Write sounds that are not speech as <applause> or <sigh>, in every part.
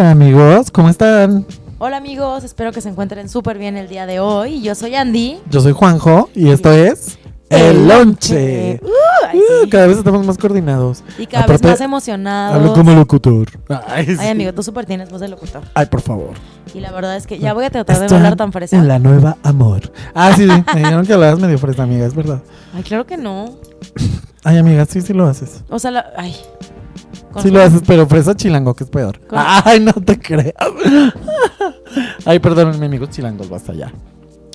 Hola amigos, ¿cómo están? Hola amigos, espero que se encuentren súper bien el día de hoy. Yo soy Andy. Yo soy Juanjo y esto es El Lonche. Uh, ay, Uh. Cada vez estamos más coordinados. Y cada Aparte, vez más emocionados. Hablo como locutor. Ay, sí. Ay, amigo, tú súper tienes voz de locutor. Ay, por favor. Y la verdad es que ya voy a tratar de hablar tan fresa. En la nueva amor. Ah, sí, sí. Me dijeron que hablabas medio fresa, amiga, es verdad. Ay, claro que no. Ay, amiga, sí, sí lo haces. O sea, la... ay. Sí lo haces, pero fresa chilango, que es peor. Con- <laughs> Ay, no te creas. <laughs> Ay, perdónenme, amigos chilangos, basta ya.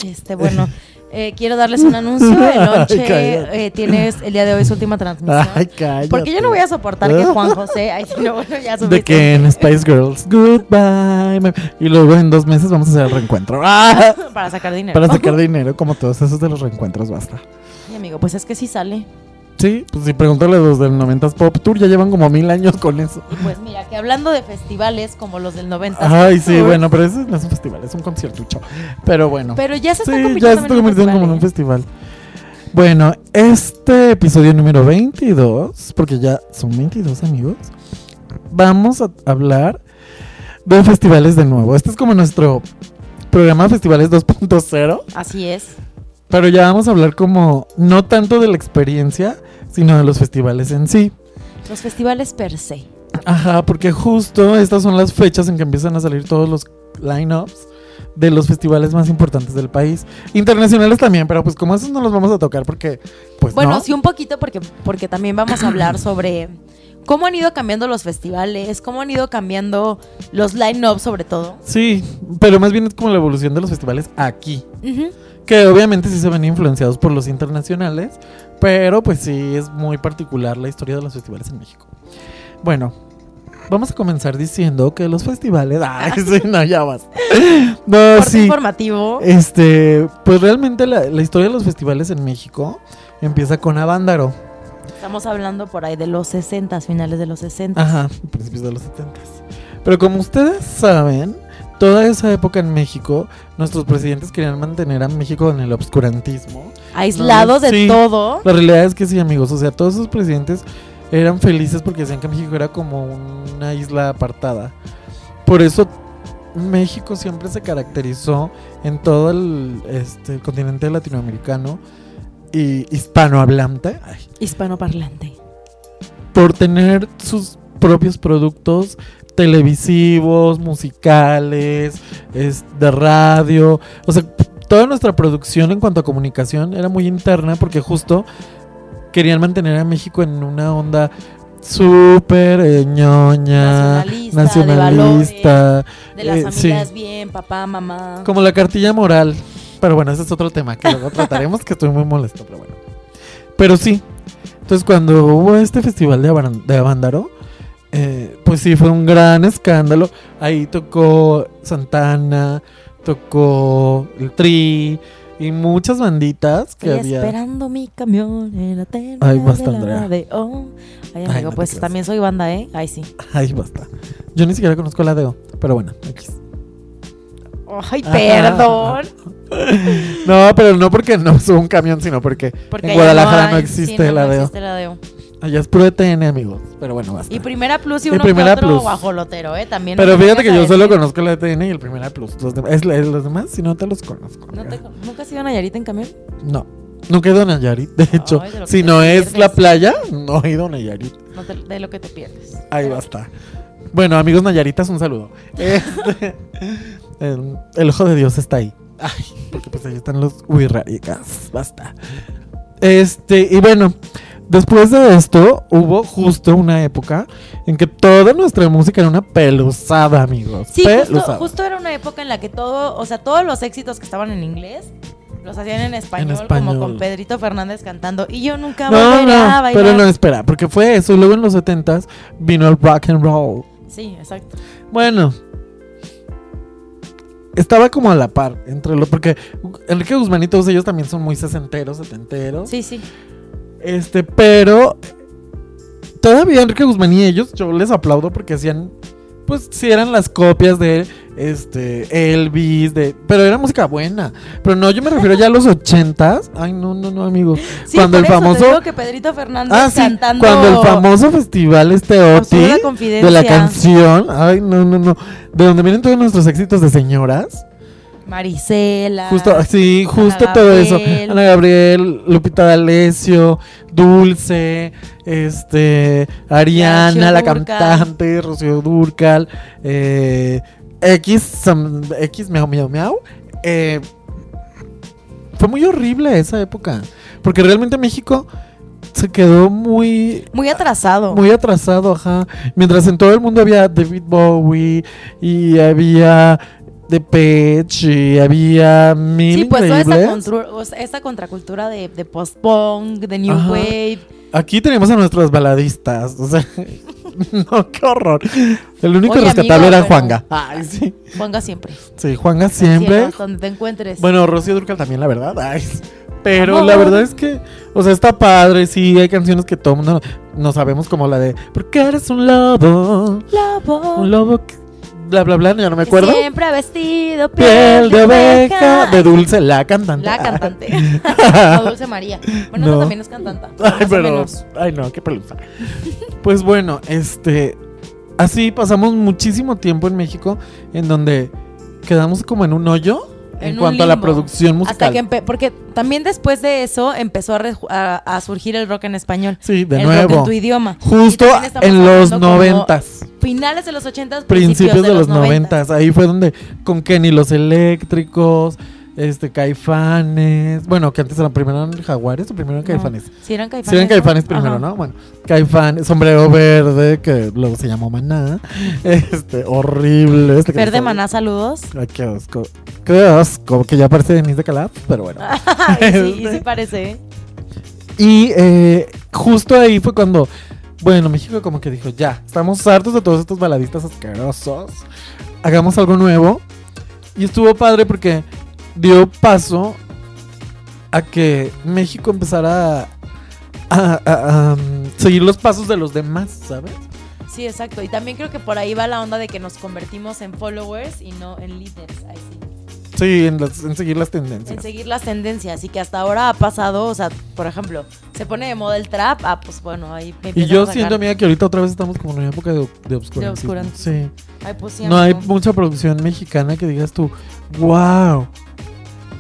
Este, bueno, <laughs> eh, quiero darles un anuncio. Ay, lonche cállate. eh, tienes el día de hoy su última transmisión. Ay, cállate. Porque yo no voy a soportar que Juan José. Ay, no, bueno, ya De suficiente. que en Spice Girls, goodbye. Y luego en dos meses vamos a hacer el reencuentro. ¡Ah! Para sacar dinero. Para sacar dinero, como todos esos de los reencuentros, basta. Ay, amigo, pues es que sí sale. Sí, pues si pregúntale a los del 90s Pop Tour, ya llevan como mil años con eso. Y pues mira, que hablando de festivales como los del 90. Ay, sí, bueno, pero ese no es un festival, es un conciertucho. Pero bueno. Pero ya se está Sí, convirtiendo, ya se está convirtiendo como en un festival. Bueno, este episodio número 22, porque ya son 22 amigos, vamos a hablar de festivales de nuevo. Este es como nuestro programa festivales 2.0, Así es. Pero ya vamos a hablar como no tanto de la experiencia, sino de los festivales en sí. Los festivales per se. Ajá, porque justo estas son las fechas en que empiezan a salir todos los lineups de los festivales más importantes del país. Internacionales también, pero pues como esos no los vamos a tocar porque, pues Bueno, no. sí un poquito porque, porque también vamos a hablar sobre cómo han ido cambiando los festivales, cómo han ido cambiando los line-up sobre todo. Sí, pero más bien es como la evolución de los festivales aquí. Ujú. Que obviamente sí se ven influenciados por los internacionales, pero pues sí es muy particular la historia de los festivales en México. Bueno, vamos a comenzar diciendo que los festivales... <laughs> Ay, sí, no, ya vas. <laughs> No, sí. informativo. Este, pues realmente la, la historia de los festivales en México empieza con Avándaro. Estamos hablando por ahí de los 60, finales de los 60. Ajá, principios de los 70. Pero como ustedes saben, toda esa época en México, nuestros presidentes querían mantener a México en el obscurantismo. Aislado de Sí. todo. La realidad es que sí, amigos. O sea, todos esos presidentes eran felices porque decían que México era como una isla apartada. Por eso México siempre se caracterizó en todo el, este, el continente latinoamericano y hispanohablante ay, Hispanoparlante. por tener sus propios productos televisivos, musicales, es, de radio. O sea, toda nuestra producción en cuanto a comunicación era muy interna porque justo querían mantener a México en una onda súper eh, ñoña, Nacionalista, nacionalista, De las eh, familias sí, bien, papá, mamá. como la cartilla moral. Pero bueno, ese es otro tema que luego trataremos, que estoy muy molesto, pero bueno. Pero sí, entonces cuando hubo este festival de, Aban- de Avándaro, eh, pues sí, fue un gran escándalo. Ahí tocó Santana, tocó el Tri y muchas banditas que Estoy había. esperando mi camión en la Ay, basta, de la Andrea. Ay, Ay, amigo, no pues también soy banda, ¿eh? Ay, sí. Ay, basta. Yo ni siquiera conozco la DEO, pero bueno. Ay, Ajá. perdón. <laughs> No, pero no porque no subo un camión, sino porque, Porque en Guadalajara no, hay- existe sí, no, la no existe la DEO. Allá es puro ETN, amigos. Pero bueno, basta. Y Primera Plus y Y uno Primera otro Plus. guajolotero, ¿eh? También. Pero fíjate que yo solo conozco la ETN y el Primera Plus. Los, es- es- los demás, si no te los conozco. ¿No te- amiga. ¿Nunca has ido a Nayarit en camión? No. Nunca he ido a Nayarit. De hecho, Ay, de lo que si te no es pierdes. la playa, no he ido a Nayarit. No te- de lo que te pierdes. Ahí basta. Bueno, amigos Nayaritas, un saludo. <laughs> Este, el, el ojo de Dios está ahí. Ay, porque pues ahí están los huirraricas. Basta. Este, y bueno, después de esto, hubo justo una época en que toda nuestra música era una pelusada, amigos. Sí, justo, pelusada. justo era una época en la que todo, o sea, todos los éxitos que estaban en inglés los hacían en español, español. como con Pedrito Fernández cantando. Y yo nunca No, volveré a no, bailar. pero no, espera, porque fue eso. Y luego en los 70s vino el rock and roll. Sí, exacto. Bueno, estaba como a la par entre lo porque Enrique Guzmán y todos ellos también son muy sesenteros, setenteros. Sí, sí. Este, pero todavía Enrique Guzmán y ellos, yo les aplaudo porque hacían, pues sí eran las copias de este, Elvis, de, pero era música buena. Pero no, yo me refiero ya a los ochentas. Ay, no, no, no, amigos. Sí, cuando por el eso te famoso, digo que Pedrito Fernández ah, sí, cantando cuando el famoso festival este Oti de la canción, ay, no, no, no, de donde vienen todos nuestros éxitos de señoras. Marisela. Justo, sí, justo Ana todo eso. Ana Gabriel, Lupita D'Alessio, Dulce, este, Ariana, la cantante, Rocío Durcal, eh, X, X, miau, miau, miau. Eh, fue muy horrible esa época, porque realmente México se quedó muy Muy atrasado. muy atrasado, ajá. Mientras en todo el mundo había David Bowie y había Depeche y había mil sí, pues toda increíbles. esta contracultura de, de post-punk, de new Ajá. wave. Aquí tenemos a nuestros baladistas, o sea, <laughs> no, qué horror. El único Oye, rescatable amigo, era pero- Juanga. <laughs> Ay, sí. Ponga siempre. Sí, Juanga siempre. donde te encuentres. Bueno, Rocío Durcal también, la verdad. Ay, pero Amor. la verdad es que, o sea, está padre, sí, hay canciones que todo mundo no sabemos, como la de Porque eres un lobo, Lobo. un lobo que- bla bla bla, ya no me que acuerdo. Siempre ha vestido Piel de oveja de Dulce, la cantante. La cantante. <laughs> no, Dulce María. Bueno, No. esa también es cantante. Ay, pero. Ay, no, qué pelusa. Pues bueno, este. Así pasamos muchísimo tiempo en México en donde quedamos como en un hoyo en, cuanto a la producción Hasta musical. que empe- porque también después de eso empezó a, re- a- a surgir el rock en español. Sí, de el rock en nuevo. tu idioma. Justo en los como noventas. Finales de los ochentas, Principios de los 90. noventas. Ahí fue donde con Kenny los eléctricos, este Caifanes. Bueno, que antes eran primero eran Jaguares o primero eran No, Caifanes. Sí, eran caifanes. Sí, eran ¿no? Caifanes primero, Ajá. ¿no? Bueno, Caifanes, Sombrero Verde, que luego se llamó Maná. <laughs> Este, horrible. Este Verde Maná, saludos. Ay, qué asco. Qué asco, que ya parece Denise de Calaf, pero bueno. <laughs> Sí, y <laughs> sí parece. Y eh, justo ahí fue cuando, bueno, México como que dijo, ya, estamos hartos de todos estos baladistas asquerosos. Hagamos algo nuevo. Y estuvo padre porque dio paso a que México empezara a, a- a- a, um, seguir los pasos de los demás, ¿sabes? Sí, exacto. Y también creo que por ahí va la onda de que nos convertimos en followers y no en leaders. Ahí sí. Sí, en, las- en seguir las En tendencias. seguir las tendencias. Y que hasta ahora ha pasado, o sea, por ejemplo, se pone de moda el trap. Ah, pues bueno, ahí me Y yo a siento, amiga, que ahorita otra vez estamos como en una época de, de obscurantismo. obscurantismo. Sí. Ay, pues sí, No hay mucha producción mexicana que digas tú, wow,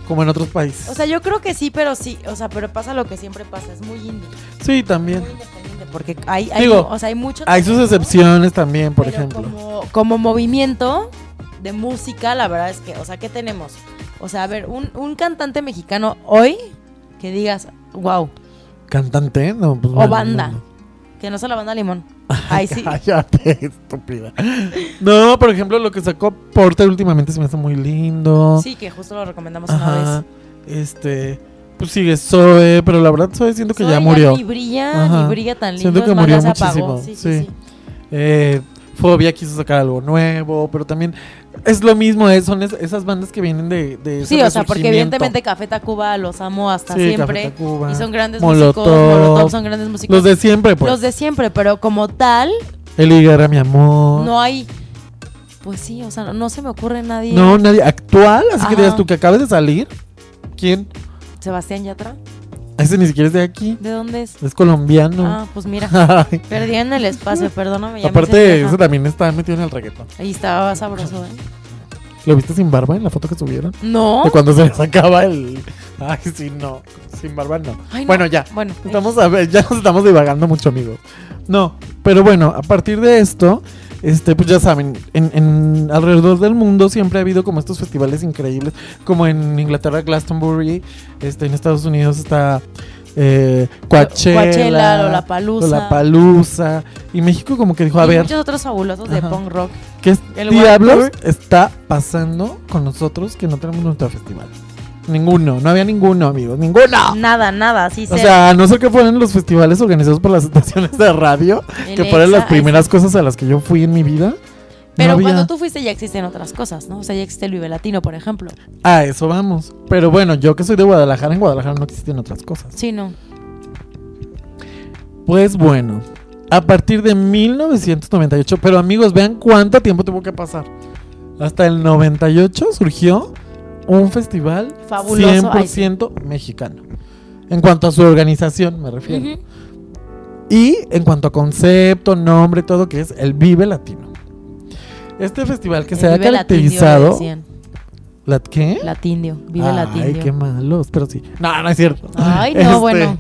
como en otros países. O sea, yo creo que sí, pero sí. O sea, pero pasa lo que siempre pasa. Es muy indie. sí, también. Muy independiente. Porque hay, hay, Digo, o sea, hay mucho. Hay sus excepciones también, por ejemplo. Como, como movimiento de música, la verdad es que, o sea, ¿qué tenemos? O sea, a ver, un, un cantante mexicano hoy que digas, wow, ¿Cantante? No, pues o no, banda. no. Que no sea la banda Limón. <laughs> Ay, sí. Cállate, <laughs> estúpida. No, por ejemplo, lo que sacó Porter últimamente se me hace muy lindo. Sí, que justo lo recomendamos una vez. Este, pues sigue Zoe, pero la verdad Zoe siento que Zoe ya murió. Ni brilla, Ajá. ni brilla tan lindo. Siento que murió ya muchísimo, Sí, sí, sí. sí. Eh, Fobia quiso sacar algo nuevo, pero también es lo mismo, eh, son es- esas bandas que vienen de, de ese Sí, o sea, porque evidentemente Café Tacuba los amo hasta Sí, Café siempre. Tacuba, Y son grandes Molotov, músicos. Molotov son grandes músicos. Los de siempre, pues. Los de siempre, pero como tal, Eli Guerra, mi amor. no hay. Pues sí, o sea, no, no se me ocurre nadie. No, nadie. Actual, así que digas tú que acabes de salir. ¿Quién? Sebastián Yatra. <laughs> Ese ni siquiera es de aquí. ¿De dónde es? Es colombiano. Ah, pues mira. <laughs> Perdí en el espacio, perdóname. ya Aparte, ese también está metido en el reggaetón. Ahí estaba sabroso, ¿eh? ¿Lo viste sin barba en la foto que subieron? No. De cuando se le sacaba el. Ay, sí, no. Sin barba no. Ay, no. Bueno, ya. Bueno, Estamos a ver, ya nos estamos divagando mucho, amigos. No, pero bueno, a partir de esto, este, pues ya saben, en, en alrededor del mundo siempre ha habido como estos festivales increíbles, como en Inglaterra Glastonbury, este, en Estados Unidos está eh, Coachella, Coachella, Lollapalooza. Lollapalooza, y México como que dijo, a y ver, muchos otros fabulosos de punk rock. ¿qué diablos está pasando con nosotros que no tenemos nuestro festival? Ninguno, no había ninguno, amigos, ninguno. Nada, nada, así O sea, a no ser que fueran los festivales organizados por las <laughs> estaciones de radio, que fueron las primeras cosas a las que yo fui en mi vida. Pero no había- cuando tú fuiste ya existen otras cosas, ¿no? O sea, ya existe el Vive Latino, por ejemplo. A eso vamos. Pero bueno, yo que soy de Guadalajara, en Guadalajara no existen otras cosas. Sí, no. Pues bueno, a partir de 1998, pero amigos, vean cuánto tiempo tuvo que pasar. hasta el 98 surgió un festival Fabuloso. Ay, 100% mexicano. En cuanto a su organización, me refiero. Y en cuanto a concepto, nombre, todo que es el Vive Latino. Este festival que El se ha caracterizado. ¿La qué? Latindio, vive Ay, Latindio. qué malos, pero sí. No, no es cierto. Ay, no, <laughs> Este, bueno.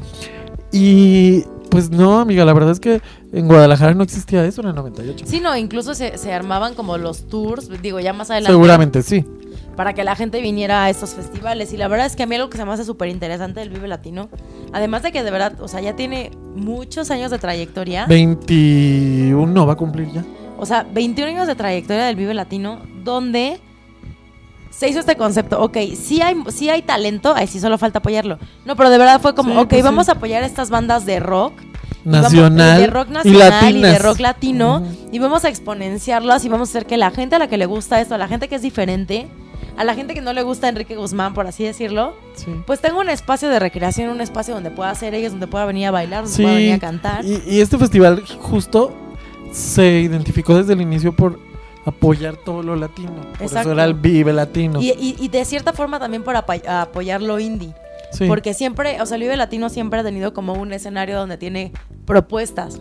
Y pues no, amiga, la verdad es que en Guadalajara no existía eso en el 98. Sí, no, incluso se, se armaban como los tours, digo, ya más adelante. Seguramente sí. Para que la gente viniera a estos festivales. Y la verdad es que a mí algo que se me hace súper interesante del Vive Latino, además de que de verdad, o sea, ya tiene muchos años de trayectoria. 21 va a cumplir ya. O sea, 21 años de trayectoria del Vive Latino, donde se hizo este concepto. Ok, sí hay, sí hay talento, ahí sí solo falta apoyarlo. No, pero de verdad fue como, Sí, ok, pues sí. vamos a apoyar estas bandas de rock. y vamos- Nacional. de rock y nacional y, de rock latino. Y vamos a exponenciarlas y vamos a hacer que la gente a la que le gusta esto, a la gente que es diferente, a la gente que no le gusta Enrique Guzmán, por así decirlo, Sí. pues tenga un espacio de recreación, un espacio donde pueda hacer ellos, donde pueda venir a bailar, donde Sí, pueda venir a cantar. Y, y este festival justo se identificó desde el inicio por apoyar todo lo latino. Por Exacto. eso era el Vive Latino. Y, y- y de cierta forma también por apa- apoyar lo indie. Sí. Porque siempre, o sea, el Vive Latino siempre ha tenido como un escenario donde tiene propuestas,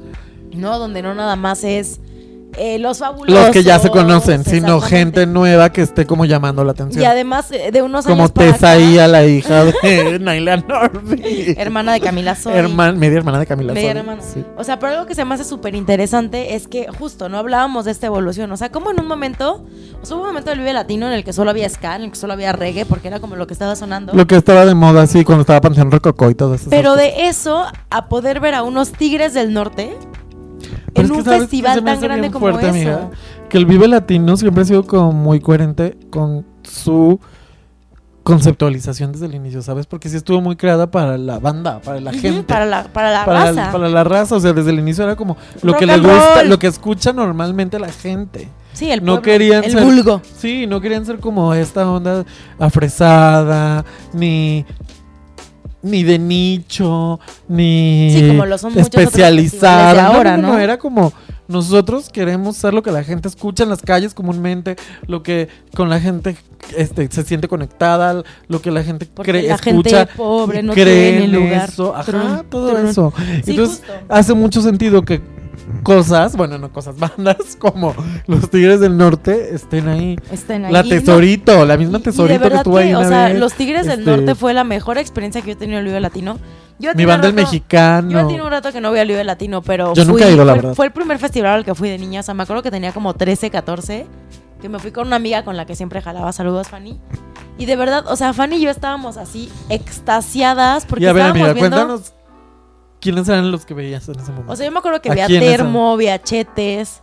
¿no? Donde no nada más es eh, los fabulosos. Los que ya se conocen, sino gente nueva que esté como llamando la atención. Y además eh, de unos como años acá, Tesaía, la hija de <laughs> <laughs> Naila Norby. hermana de Camila Sodi. Herman- media hermana de Camila Media Sodi, hermana. sí. O sea, pero algo que se me hace súper interesante es que justo no hablábamos de esta evolución. O sea, como en un momento, o sea, hubo un momento del Vive Latino en el que solo había ska, en el que solo había reggae, porque era como lo que estaba sonando. Lo que estaba de moda, sí, cuando estaba Panteón Rococó y todo eso. Pero de eso a poder ver a unos tigres del norte Pero en un ¿sabes qué festival tan grande como fuerte, eso. amiga? Que el Vive Latino siempre ha sido como muy coherente con su conceptualización desde el inicio, ¿sabes? Porque sí estuvo muy creada para la banda, para la gente. Para la, para la para, raza. para la raza, o sea, desde el inicio era como lo Rock que le gusta, roll. lo que escucha normalmente la gente. sí, el no querían el ser- vulgo. Sí, no querían ser como esta onda afresada, ni ni de nicho, ni Sí, como lo son otros ahora, no, no, ¿no? era como nosotros queremos ser lo que la gente escucha en las calles comúnmente, lo que con la gente este, se siente conectada, lo que la gente Porque cree, la gente escucha pobre no cree tiene en lugar. eso. Ajá, todo trun. eso. Sí, Entonces, justo. hace mucho sentido que cosas, bueno, no cosas, <laughs> bandas como los Tigres del Norte estén ahí. Estén ahí. La no- Tesorito, la misma de Tesorito que estuvo ahí O sea, vez. los Tigres del Este, Norte fue la mejor experiencia que yo he tenido en el Vive Latino. Yo Mi tenía banda el mexicano. Yo tiene un rato que no voy al Vive Latino, pero Yo nunca fui- he ido, la fue, verdad. fue el primer festival al que fui de niña. O sea, me acuerdo que tenía como 13, 14. Que me fui con una amiga con la que siempre jalaba. Saludos, Fanny. Y de verdad, o sea, Fanny y yo estábamos así extasiadas porque Y a ver, estábamos amiga, viendo... cuéntanos quiénes eran los que veías en ese momento. O sea, yo me acuerdo que ¿A vi a quiénes Termo, vi a Chetes,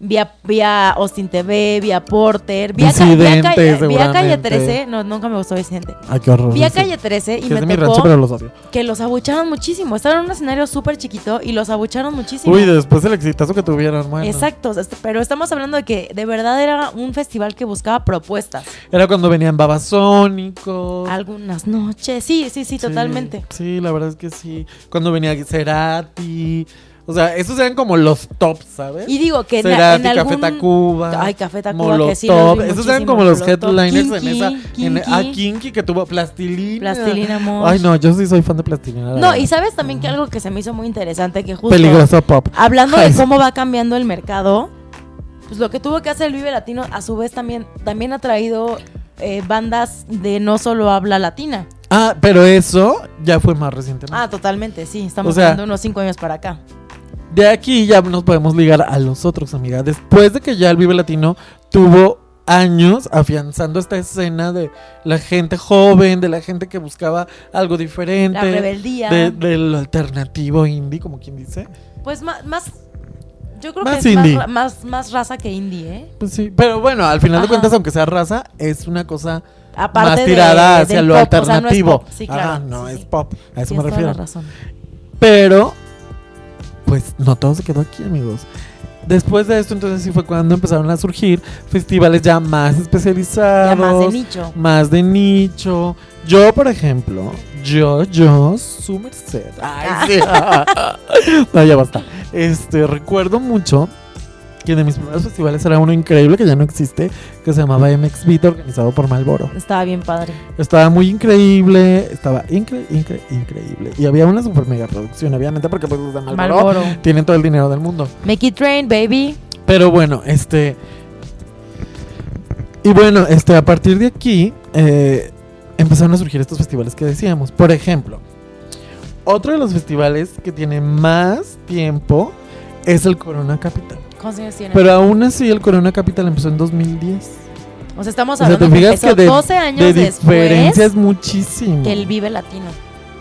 vi a, vi a Austin TV, vi a Porter, vi a, Ca- vi a Disidente, Calle, vi a Calle seguramente. 13. No, nunca me gustó Vicente. Ay, qué horror. Vi a sí. Calle 13 y Que me es de mi tocó rancho, pero los odio. que los abucharon muchísimo. Estaban en un escenario súper chiquito y los abucharon muchísimo. Uy, después el exitazo que tuvieron, bueno. Exacto, este- pero estamos hablando de que de verdad era un festival que buscaba propuestas. Era cuando venían Babasónicos. Algunas noches, sí, sí, sí, Sí, totalmente. Sí, la verdad es que sí. Cuando venía Cerati. O sea, esos eran como los tops, ¿sabes? Y digo que en, Cerati, en algún... Café Tacuba. Ay, Café Tacuba, Molotov. que sí los Esos eran como los Molotov. headliners en Kinky, esa. En, Kinky. ah, Kinky que tuvo Plastilina. Plastilina Mosh. Ay, no, yo sí soy fan de Plastilina. la No, y sabes también que algo que se me hizo muy interesante, que justo Peligroso pop. hablando de cómo va cambiando el mercado, pues lo que tuvo que hacer el Vive Latino, a su vez también, también ha traído eh, bandas de no solo habla latina. Ah, pero eso ya fue más recientemente. Ah, totalmente, sí, estamos O sea- hablando unos cinco años para acá. De aquí ya nos podemos ligar a los otros, amiga. Después de que ya el Vive Latino tuvo años afianzando esta escena de la gente joven, de la gente que buscaba algo diferente. La rebeldía. de- del alternativo indie, como quien dice. Pues más, más yo creo Más que es más, más, más raza que indie, ¿eh? Pues sí, pero bueno, al final de cuentas, aunque sea raza, es una cosa Aparte más de- tirada hacia lo pop, o sea, no es alternativo. pop. Sí, claro. Ah, no, sí, es pop. A eso me toda la refiero. razón. Pero, pues no todo se quedó aquí, amigos. Después de esto, entonces sí fue cuando empezaron a surgir festivales ya más especializados. Ya más de nicho. más de nicho. Yo, por ejemplo, yo, yo, su merced. Ay, sí. <laughs> <laughs> no, ya basta. Este, recuerdo mucho que de mis primeros festivales era uno increíble que ya no existe, que se llamaba MX Beat, organizado por Malboro. Estaba bien padre. Estaba muy increíble, estaba incre, incre, increíble. Y había una super mega producción, obviamente, porque pues los de Malboro, tienen todo el dinero del mundo. Make it rain, baby. Pero bueno, este. Y bueno, este, a partir de aquí eh, empezaron a surgir estos festivales que decíamos. Por ejemplo, otro de los festivales que tiene más tiempo es el Corona Capital. ¿Cuántos años tiene? Pero aún así, el Corona Capital empezó en 2010. o sea, estamos O sea, hablando te que fijas empezó que de, 12 años de después diferencias muchísimo. que el Vive Latino.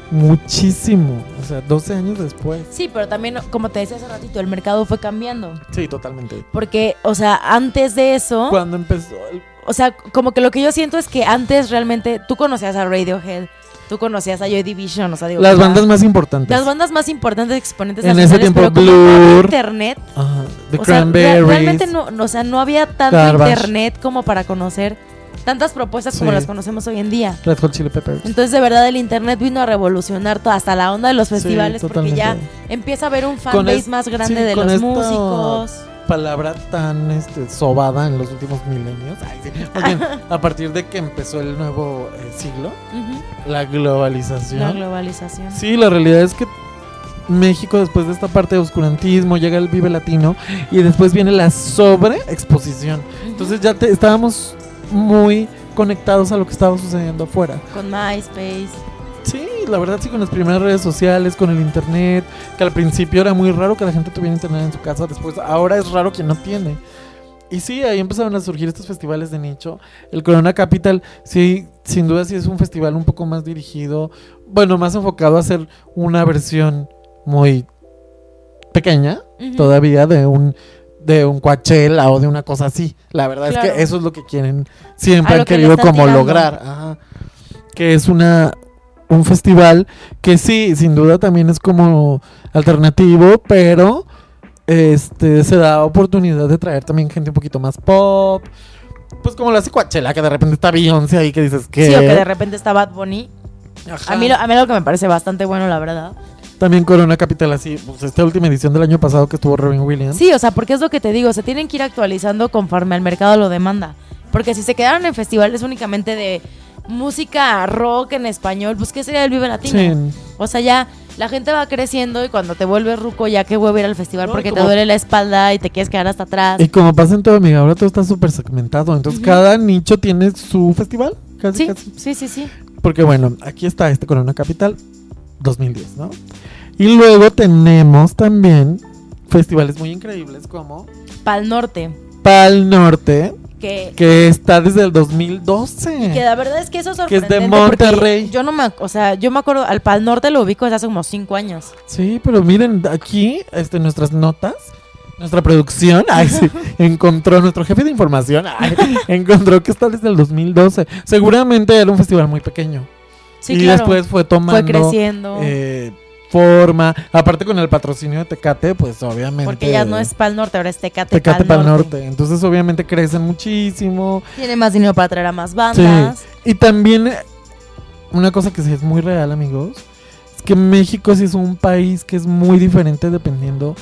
Muchísimo. O sea, 12 años después. Sí, pero también, como te decía hace ratito, el mercado fue cambiando. Sí, totalmente. Porque, o sea, antes de eso, Cuando empezó el o sea, como que lo que yo siento es que antes realmente tú conocías a Radiohead, tú conocías a Joy Division, o sea, digo, Las bandas más importantes. las bandas más importantes exponentes En ese tiempo, Blur, internet, Ajá, The o sea, re- realmente no, o sea, no había tanto internet como para conocer tantas propuestas como las conocemos hoy en día. Red Hot Chili Peppers. Entonces, de verdad, el internet vino a revolucionar toda, hasta la onda de los Sí, festivales, porque ya empieza a haber un fanbase más grande sí, de los esta- músicos. Palabra tan este, sobada en los últimos milenios. Ay, sí. Bien, <laughs> a partir de que empezó el nuevo eh, siglo, Ujú, la globalización. La globalización. Sí, la realidad es que México, después de esta parte de oscurantismo, llega el Vive Latino y después viene la sobreexposición. Ujú. Entonces ya te- estábamos muy conectados a lo que estaba sucediendo afuera. Con MySpace. Sí, la verdad sí, con las primeras redes sociales, con el internet, que al principio era muy raro que la gente tuviera internet en su casa, después ahora es raro quien no tiene. Y sí, ahí empezaron a surgir estos festivales de nicho. El Corona Capital, sí, sin duda sí es un festival un poco más dirigido, bueno, más enfocado a hacer una versión muy pequeña todavía de un de un Coachella o de una cosa así. La verdad es que eso es lo que quieren, siempre A han que querido como tirando. lograr. Ajá. Que es una un festival que sí, sin duda también es como alternativo, pero este se da oportunidad de traer también gente un poquito más pop. Pues como lo hace Coachella, que de repente está Beyoncé ahí que dices que Sí, o que de repente está Bad Bunny. A mí, lo, a mí lo que me parece bastante bueno, la verdad. También Corona Capital así, pues esta última edición del año pasado que estuvo Robin Williams. Sí, o sea, porque es lo que te digo, se tienen que ir actualizando conforme al mercado lo demanda. Porque si se quedaron en festivales únicamente de música rock en español, pues ¿qué sería el Vive Latino? Sí. O sea, ya la gente va creciendo y cuando te vuelves ruco, ya qué huevo ir al festival No, porque te duele la espalda y te quieres quedar hasta atrás. Y como pasa en todo, amiga, ahora todo está súper segmentado. Entonces, cada nicho tiene su festival. Casi, Sí, casi. sí, sí, sí. Porque, bueno, aquí está este Corona Capital 2010, ¿no? Y luego tenemos también festivales muy increíbles como Pal Norte, Pal Norte, que, que está desde el 2012. que la verdad es que eso es Que es de Monterrey. Yo no me, o sea, yo me acuerdo, al Pal Norte lo ubico desde hace como cinco años. Sí, pero miren, aquí, este, nuestras notas, nuestra producción, <laughs> ay, sí, encontró, nuestro jefe de información, <laughs> ay, encontró que está desde el 2012. Seguramente era un festival muy pequeño. Sí, y claro. después fue tomando fue creciendo. eh, forma. Aparte con el patrocinio de Tecate, pues obviamente. porque ya no es Pal Norte, ahora es Tecate, Tecate Pal para el Norte. norte. Entonces obviamente crecen muchísimo. Tiene más dinero para traer a más bandas. Y también una cosa que sí es muy real, amigos, es que México sí es un país que es muy diferente dependiendo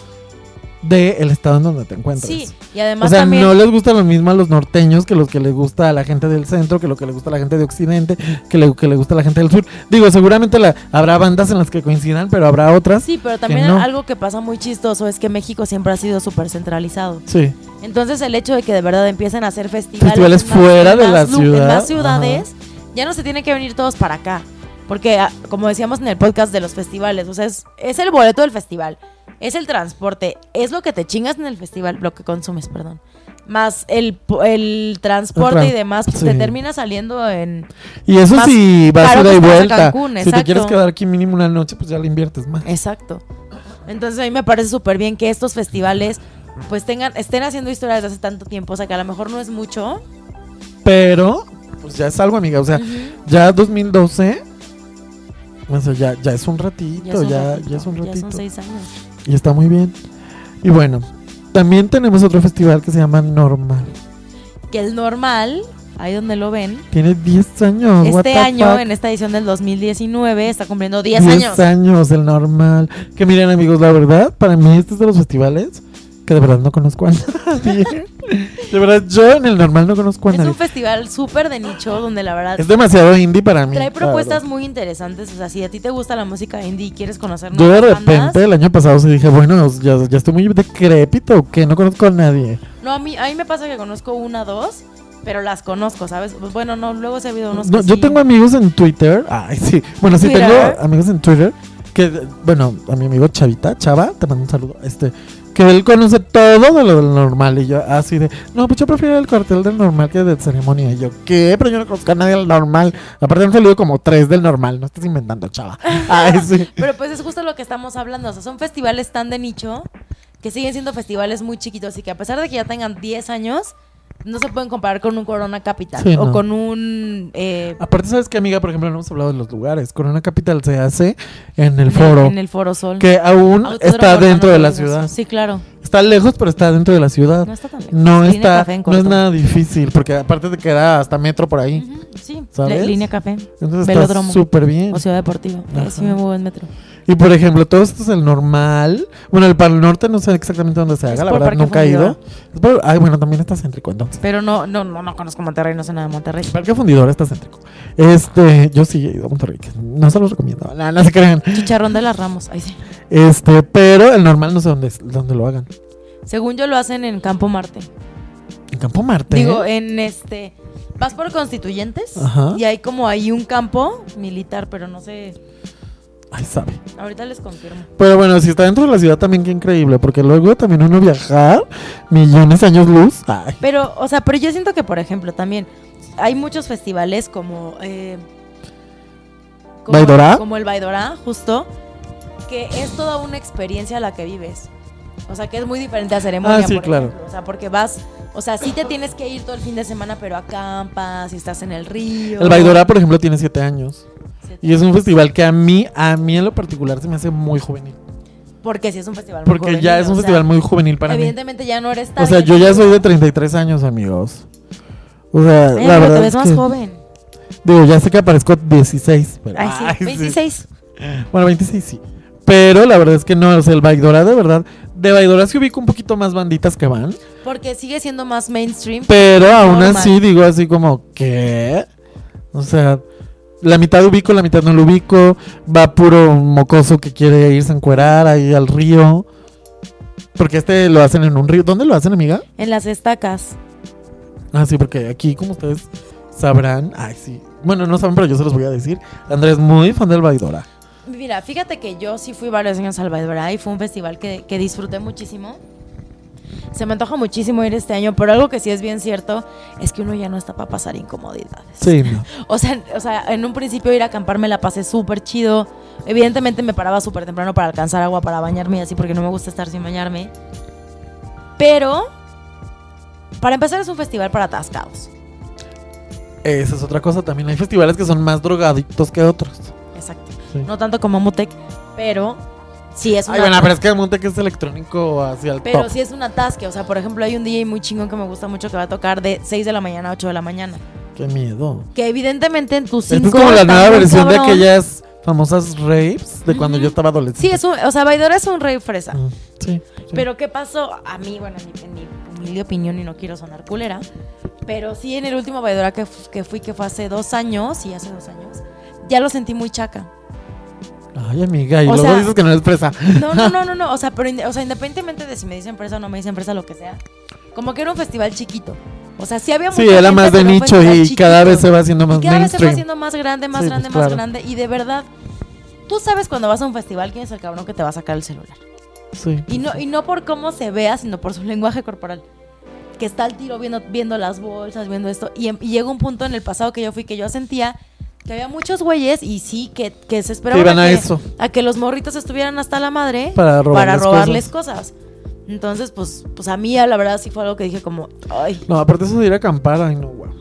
del estado en donde te encuentras. Sí, y además o sea, también. no les gusta lo mismo a los norteños que los que les gusta a la gente del centro, que lo que le gusta a la gente de occidente, que le, que le gusta a la gente del sur. Digo, seguramente la, habrá bandas en las que coincidan, pero habrá otras. Sí, pero también no. algo que pasa muy chistoso es que México siempre ha sido súper centralizado. Sí. Entonces el hecho de que de verdad empiecen a hacer festivales, Festivales en más- fuera en de más la lu- ciudad, en más ciudades, ya no se tienen que venir todos para acá. Porque, ah, como decíamos en el podcast de los festivales, o sea, es, es el boleto del festival, es el transporte, es lo que te chingas en el festival, lo que consumes, perdón. Más el, el transporte El y demás, pues sí. te termina saliendo en... Y eso sí, vas a vuelta. Cancún, si te quieres quedar aquí mínimo una noche, pues ya le inviertes más. Exacto. Entonces a mí me parece súper bien que estos festivales pues tengan, estén haciendo historias desde hace tanto tiempo, o sea que a lo mejor no es mucho. Pero, pues ya es algo, amiga. O sea, ya 2012. O sea, ya, ya es un ratito, Ya es un ya, ratito, ya es un Ya ratito. son seis años. Y está muy bien. Y bueno, también tenemos otro festival que se llama Normal. Que el normal, ahí donde lo ven, Tiene 10 años. este año, fuck. en esta edición del 2019, está cumpliendo 10 10 años. años el normal. Que miren amigos, la verdad, para mí este es de los festivales que de verdad no conozco a nadie. <laughs> De verdad, yo en el normal no conozco a Es nadie. un festival súper de nicho donde la verdad Es demasiado indie para mí. trae propuestas muy interesantes. O sea, si a ti te gusta la música indie y quieres conocer Yo de repente bandas- el año pasado sí dije, bueno, ya, ya estoy muy decrépito, que no conozco a nadie. No, a mí, a mí me pasa que conozco una, dos, pero las conozco, ¿sabes? Pues bueno, no, luego se ha habido unos No, que yo sí. tengo amigos en Twitter. Ay, sí. Bueno, sí Twitter. tengo amigos en Twitter. Que, bueno, a mi amigo Chavita, Chava, te mando un saludo. Este, que él conoce todo de lo del normal. Y yo, así de, no, pues yo prefiero el cartel del normal que del ceremonia. Y yo, ¿qué? Pero yo no conozco a nadie del normal. Aparte, han salido como tres del normal. No estás inventando, Chava. <laughs> Ay, sí. Pero pues es justo lo que estamos hablando. O sea, son festivales tan de nicho que siguen siendo festivales muy chiquitos y que a pesar de que ya tengan 10 años, no se pueden comparar con un Corona Capital Sí, o no. con un... eh, Aparte, ¿sabes qué, amiga? Por ejemplo, no hemos hablado de los lugares. Corona Capital se hace en el foro. En el Foro Sol. Que aún Autódromo está dentro de la ciudad. Sí, claro. Está lejos, pero está dentro de la ciudad. No está tan lejos. No Línea está, Café en no es nada difícil, porque aparte te queda hasta metro por ahí. Sí, ¿Sabes? Línea café Entonces Velódromo. está súper bien. o Ciudad Deportiva. Ajá. Sí me muevo en metro. Y por ejemplo, todo esto es el normal. Bueno, el Pal Norte no sé exactamente dónde se haga, la verdad Parque nunca he ido. Fundidora. Es por- ay, bueno, también está céntrico entonces. Pero no, no, no, no conozco Monterrey, no sé nada de Monterrey. Parque Fundidora está céntrico. Este, yo sí he ido a Monterrey, que no se los recomiendo. No, no se crean. Chicharrón de las Ramos. Ahí sí. Este, pero el normal no sé dónde, dónde lo hagan. Según yo lo hacen en Campo Marte. En Campo Marte. Digo, en este. Vas por constituyentes Ajá. y hay como ahí un campo militar, pero no sé. Ay, sabe. Ahorita les confirmo. Pero bueno, si está dentro de la ciudad también qué increíble, porque luego también uno viajar millones de años luz. Ay. Pero, o sea, pero yo siento que, por ejemplo, también hay muchos festivales como. Eh, como, el Baidorá, justo. Que es toda una experiencia la que vives. O sea, que es muy diferente a ceremonia. Ah, sí, por claro. ejemplo. O sea, porque vas. O sea, sí te tienes que ir todo el fin de semana, pero acampas y estás en el río. El Baidorá, por ejemplo, tiene siete años. Sí, Y es un festival que a mí, a mí en lo particular se me hace muy juvenil. Porque sí es un festival muy Porque ya es un o sea, festival muy juvenil para mí. Evidentemente ya no eres O sea, yo ya soy de 33 años, amigos. O sea, Eh, la pero verdad te ves es más que- joven. Digo, ya sé que aparezco 16. pero- Ay, sí, <laughs> ay, sí. 26. Bueno, 26 sí. Pero la verdad es que no, o sea, el Baidora de verdad. De Baidora sí ubico un poquito más banditas que van. Porque sigue siendo más mainstream. Pero aún Normal. así digo así como, ¿qué? O sea, la mitad ubico, la mitad no lo ubico. Va puro mocoso que quiere irse a encuerar ahí al río. Porque este lo hacen en un río. ¿Dónde lo hacen, amiga? En las estacas. Ah, sí, porque aquí, como ustedes sabrán, ay, sí. Bueno, no saben, pero yo se los voy a decir. Andrés es muy fan del Baidora. Mira, fíjate que yo sí fui varios años al Baidora y fue un festival que, que disfruté muchísimo. Se me antoja muchísimo ir este año, pero algo que sí es bien cierto es que uno ya no está para pasar incomodidades. Sí, no. <laughs> O sea, o sea, en un principio ir a acampar me la pasé súper chido. Evidentemente me paraba súper temprano para alcanzar agua para bañarme y así porque no me gusta estar sin bañarme. Pero, para empezar es un festival para atascados. Esa es otra cosa también. Hay festivales que son más drogadictos que otros. Exacto. Sí. No tanto como Mutec, pero sí es una... Ay, bueno, pero es que Monte que es electrónico hacia el Pero top. sí es un atasque. O sea, por ejemplo, hay un DJ muy chingón que me gusta mucho que va a tocar de 6 de la mañana a 8 de la mañana. Qué miedo. Que evidentemente en tus 5 es como la nueva versión de aquellas famosas rapes de cuando yo estaba adolescente. Sí, es un, o sea, Baidora es un rey fresa. Mm, sí, sí. Pero ¿qué pasó? A mí, bueno, en mi, humilde opinión, y no quiero sonar culera, pero sí en el último Baidora que, que fui, que fue hace dos años, sí, hace dos años, ya lo sentí muy chaca. Ay, amiga, y O luego sea- dices que no eres presa. No, no, no, no, no, o sea, pero o sea, independientemente de si me dicen presa o no me dicen presa, lo que sea, como que era un festival chiquito. O sea, sí había Sí, era más de nicho y cada vez se va haciendo más Y cada vez se va haciendo más grande, más Sí, grande, pues, más grande. Y de verdad, tú sabes cuando vas a un festival quién es el cabrón que te va a sacar el celular. Sí. Y no, y no por cómo se vea, sino por su lenguaje corporal. Que está al tiro viendo, viendo las bolsas, viendo esto. Y, y llega un punto en el pasado que yo fui que yo sentía que había muchos güeyes y sí, que, que se esperaban Que iban a que, eso. a que los morritos estuvieran hasta la madre Para robarles robarles cosas. Entonces, pues, pues a mí la verdad sí fue algo que dije como, ay. No, aparte eso de ir a acampar, ay, no, guau.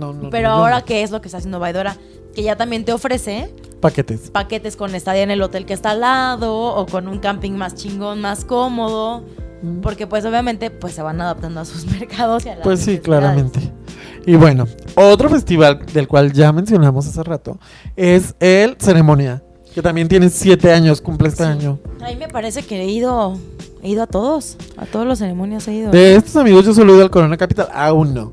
No, no, Pero no, ahora. ¿qué es lo que está haciendo Baidora? Que ya también te ofrece Paquetes. paquetes con estadía en el hotel que está al lado o con un camping más chingón, más cómodo. Mm. Porque pues obviamente pues se van adaptando a sus <laughs> mercados y a las Pues sí, claramente. Y bueno, otro festival del cual ya mencionamos hace rato es el Ceremonia, que también tiene siete años, cumple este Sí. año. A mí me parece que he ido He ido a todos. A todos los ceremonias he ido. De estos amigos yo solo he ido al Corona Capital. Aún no.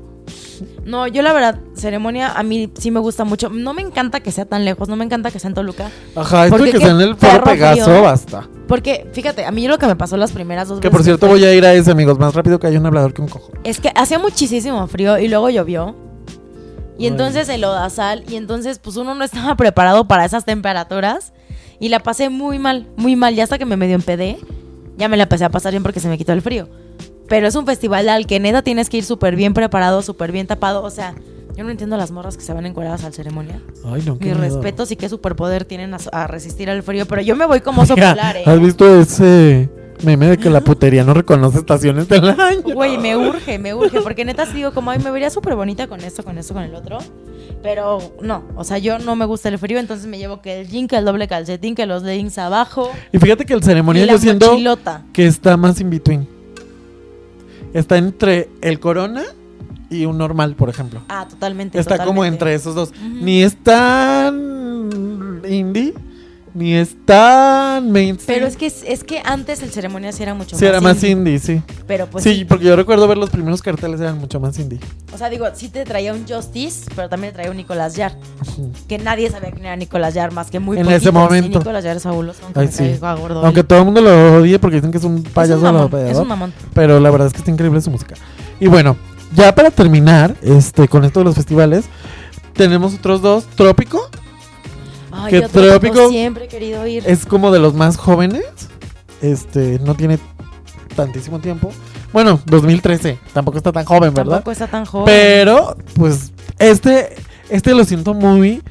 No, yo la verdad, ceremonia a mí sí me gusta mucho. No me encanta que sea tan lejos, no me encanta que sea en Toluca. Ajá, esto que sea en el Foro Pegaso, frío. basta. Porque, fíjate, a mí lo que me pasó las primeras dos Que veces. por cierto voy a ir a ese, amigos. Más rápido que hay un hablador que un cojo. Es que hacía muchísimo frío y luego llovió. Y Ay. entonces el lodazal, y entonces pues uno no estaba <laughs> preparado para esas temperaturas. Y la pasé muy mal, muy mal. Ya hasta que me medio empedé, ya me la empecé a pasar bien porque se me quitó el frío. Pero es un festival al que neta tienes que ir súper bien preparado, súper bien tapado. O sea, yo no entiendo las morras que se van encueradas al ceremonia. Ay, no, Mis respetos y qué superpoder tienen a, a resistir al frío. Pero yo me voy como oso Oiga, polar, ¿Has eh. visto ese meme de que la putería no reconoce estaciones del año? Güey, me urge, me urge, porque neta sí digo como, ay, me vería súper bonita con esto, con esto, con el otro. Pero no, o sea, yo no me gusta el frío, entonces me llevo que el jean, que el doble calcetín, que los leggings abajo. Y fíjate que el ceremonia yo siento que está más in between. Está entre el Corona y un normal, por ejemplo. Ah, totalmente. Está como entre esos dos. Ni es tan indie, ni es tan mainstream. Pero es que, es que antes el ceremonia sí era mucho Sí, más era más indie, sí. Pero pues sí, sí. porque yo recuerdo ver los primeros carteles eran mucho más indie. O sea, digo, sí te traía un Justice, pero también te traía un Nicolás Yar. Que nadie sabía quién era Nicolás Yar, más que muy En poquitos. ese momento. Y Nicolás Yar es fabuloso, aunque Ay, me sí. caiga gordo. Aunque todo el mundo lo odie porque dicen que es un es un payaso mamón, es un mamón. Pero la verdad es que está increíble su música. Y bueno, ya para terminar este con esto de los festivales, tenemos otros dos. Trópico Ay, Que Trópico siempre he querido ir. es como de los más jóvenes. Este, no tiene tantísimo tiempo. Bueno, 2013, tampoco está tan joven, ¿verdad? Tampoco está tan joven. Pero, pues, este, este lo siento muy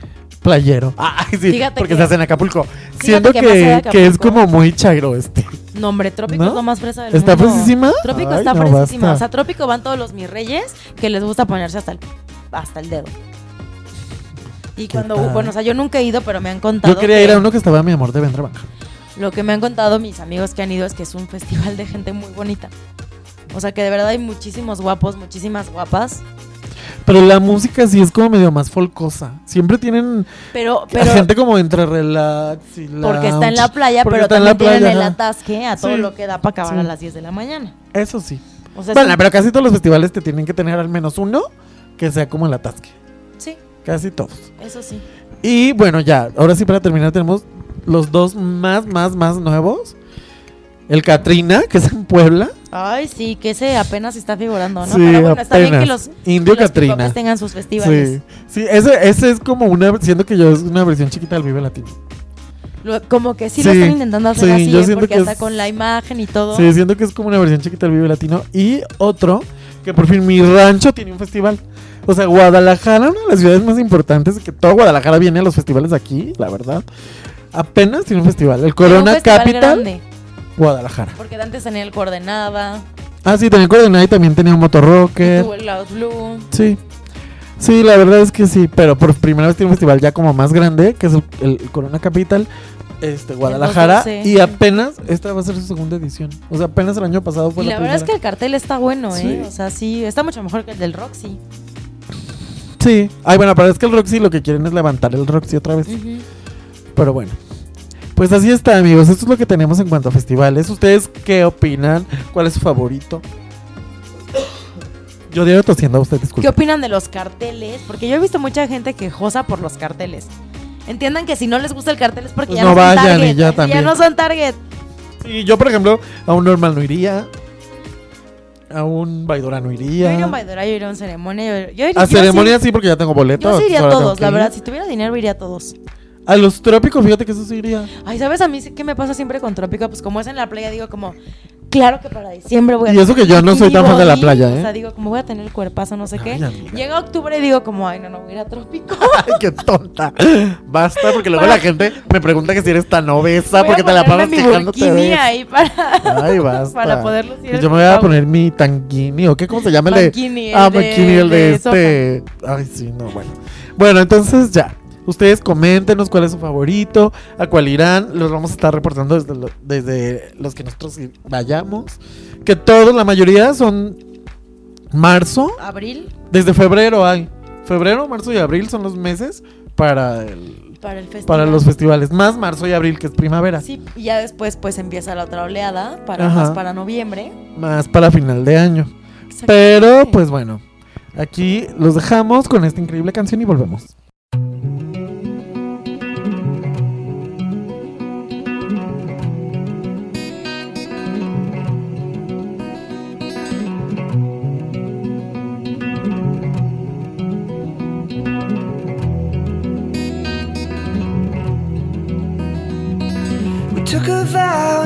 playero. <laughs> Ay, sí, Fíjate porque que- se hace en Acapulco. Siento que que, es como muy chairo este. No, hombre, Trópico ¿No? es lo más fresa del ¿Está mundo. fresísima? Trópico Ay, está no, fresísima. basta. O sea, Trópico van todos los mis reyes que les gusta ponerse hasta el, hasta el dedo. Y cuando, tal? bueno, o sea, yo nunca he ido, pero me han contado. Yo quería que ir a uno que estaba mi amor de Vendra Baja. Lo que me han contado mis amigos que han ido es que es un festival de gente muy bonita. O sea, que de verdad hay muchísimos guapos, muchísimas guapas. Pero la música sí es como medio más folcosa. Siempre tienen Pero, pero, gente como entre relax y porque está en la playa, pero está en la también tienen el atasque a todo Sí. lo que da para acabar Sí. a las 10 de la mañana. Eso sí. O sea, es Bueno, pero casi todos los festivales te tienen que tener al menos uno que sea como el atasque. Casi todos. eso sí. Y bueno, ya, ahora sí para terminar tenemos los dos más, más, más nuevos. El Katrina, que es en Puebla. Ay, sí, que ese apenas está figurando, ¿no? Sí, Pero bueno, está bien que los, Indio que los Katrina. pipopes tengan sus festivales. Sí, sí ese, ese es como una, siento que yo es una versión chiquita del Vive Latino. Lo- como que sí, lo están intentando hacer sí, así, yo ¿eh? porque que hasta es- con la imagen y todo. Sí, siento que es como una versión chiquita del Vive Latino. Y otro, que por fin mi rancho tiene un festival. O sea, Guadalajara, una de las ciudades más importantes, que todo Guadalajara viene a los festivales aquí, la verdad. Apenas tiene un festival. El un Corona festival Capital, grande, Guadalajara. porque antes tenía el Coordenada, Ah, sí, tenía Coordenada y también tenía un Motorrocker. tuvo el Cloud Blue. Sí. Sí, la verdad es que sí, pero por primera vez tiene un festival ya como más grande, que es el, el Corona Capital, este, Guadalajara, 212. y apenas, esta va a ser su segunda edición. O sea, apenas el año pasado fue Y la la, verdad es que el cartel está bueno, ¿eh? Sí. O sea, sí, está mucho mejor que el del Roxy. Sí. Ay, bueno, pero es que el Roxy lo que quieren es levantar el Roxy otra vez. Pero bueno. Pues así está, amigos. Esto es lo que tenemos en cuanto a festivales. ¿Ustedes qué opinan? ¿Cuál es su favorito? Yo digo tosiendo a usted, ¿Qué opinan de los carteles? Porque yo he visto mucha gente quejosa por los carteles. Entiendan que si no les gusta el cartel es porque Pues ya no no, son vayan y target. ya Ya, también. no son target. Sí, yo, por ejemplo, a un normal no iría. A un Baidora no Yo iría. iría a un Baidora, yo iría a un ceremonia. Yo, yo iría, A yo ceremonia sí- porque ya tengo boleto. Yo sí iría a todos, la verdad. Si tuviera dinero, iría a todos. A los trópicos, fíjate que eso sí iría. Ay, ¿sabes a mí sí- qué me pasa siempre con Trópico? Pues como es en la playa, digo como, claro que para diciembre voy a Y eso que yo no soy tan fan de la playa, O ¿eh? sea, digo, como voy a tener el cuerpazo, no sé qué. Ay. Llega octubre y digo como, ay, no, no, voy a ir a Trópico. <laughs> Ay, qué tonta. Basta, porque luego Para- la gente me pregunta que si eres tan obesa, Voy a porque te la pasas mi quejándote de ahí para, Ay, <laughs> basta. para poder lucir yo me voy a poner mi tanguini, ¿o qué? ¿Cómo se llama el de...? El Ah, de- el de, de este... Ay, sí, no, bueno. Bueno, entonces ya. Ustedes coméntenos cuál es su favorito, a cuál irán. Los vamos a estar reportando desde, lo- desde los que nosotros vayamos. Que todos, la mayoría son marzo. Abril. Desde febrero hay. Febrero, marzo y abril son los meses para el Para el festival. para los festivales, más marzo y abril que es primavera, Sí, y ya después pues empieza la otra oleada para Ajá. más para noviembre. más para final de año. Pero pues bueno, aquí los dejamos con esta increíble canción y volvemos.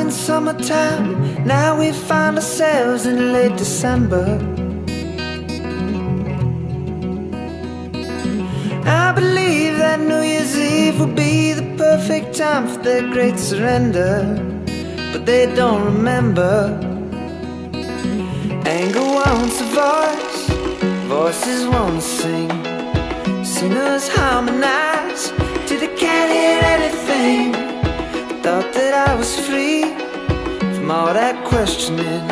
In summertime. Now we find ourselves in late December. I believe that New Year's Eve will be the perfect time for their great surrender. But they don't remember. Anger wants a voice, voices won't sing. Singers harmonize till they can't hear anything. Thought that I was free from all that questioning.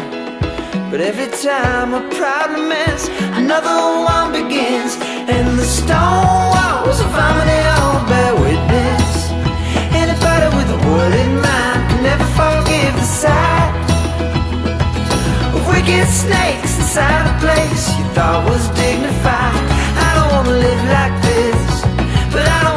But every time a problem ends, another one begins. And the stone walls of harmony all bear witness. Anybody with a word in mind can never forgive the sight of wicked snakes inside a place you thought was dignified. I don't wanna live like this, but I don't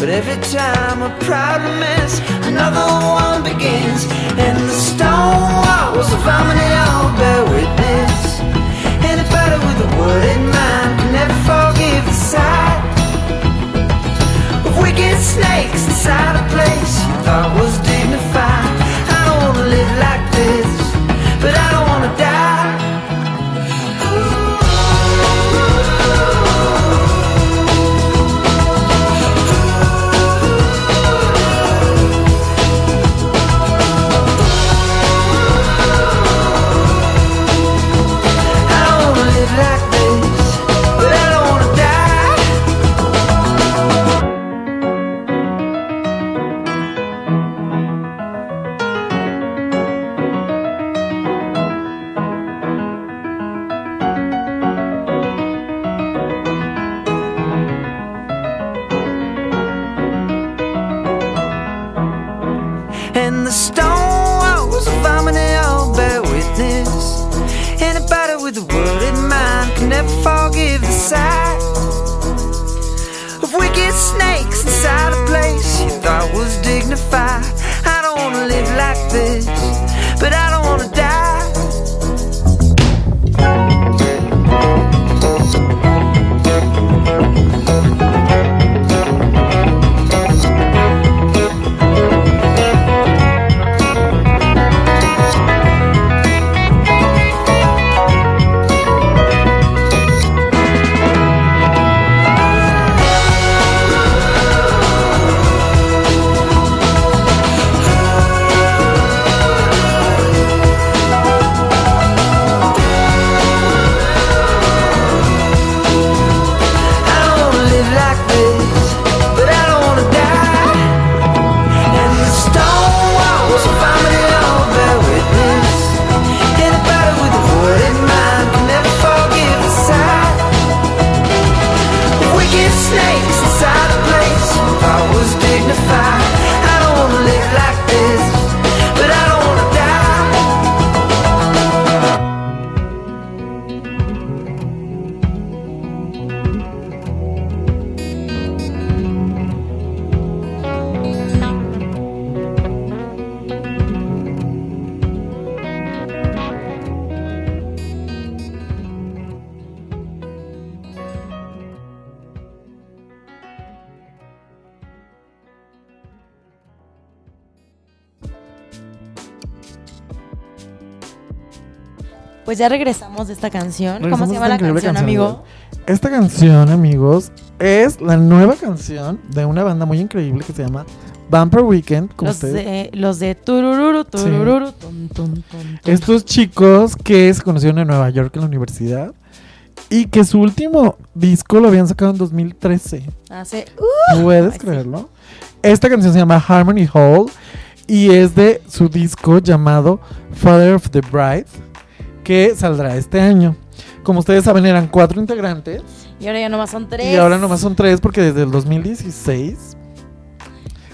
But every time a problem ends, another one begins. And the stone walls of harmony all bear witness. Anybody with a word in mind can never forgive the sight of wicked snakes inside a place you thought was dignified. I don't wanna live like this, ya regresamos de esta canción. ¿Cómo Regresamos se a llama la increíble canción, amigo? Esta canción, amigos, es la nueva canción de una banda muy increíble que se llama Bumper Weekend. Como Los ustedes. de, los de turururu, turururu, tum, tum, tum, tum. Estos chicos que se conocieron en Nueva York en la universidad y que su último disco lo habían sacado en 2013. Hace, ¿Puedes Ay, sí. creerlo? Esta canción se llama Harmony Hall y es de su disco llamado Father of the Bride que saldrá este año. Como ustedes saben eran cuatro integrantes y ahora ya nomás son tres. y ahora nomás son tres porque desde el 2016,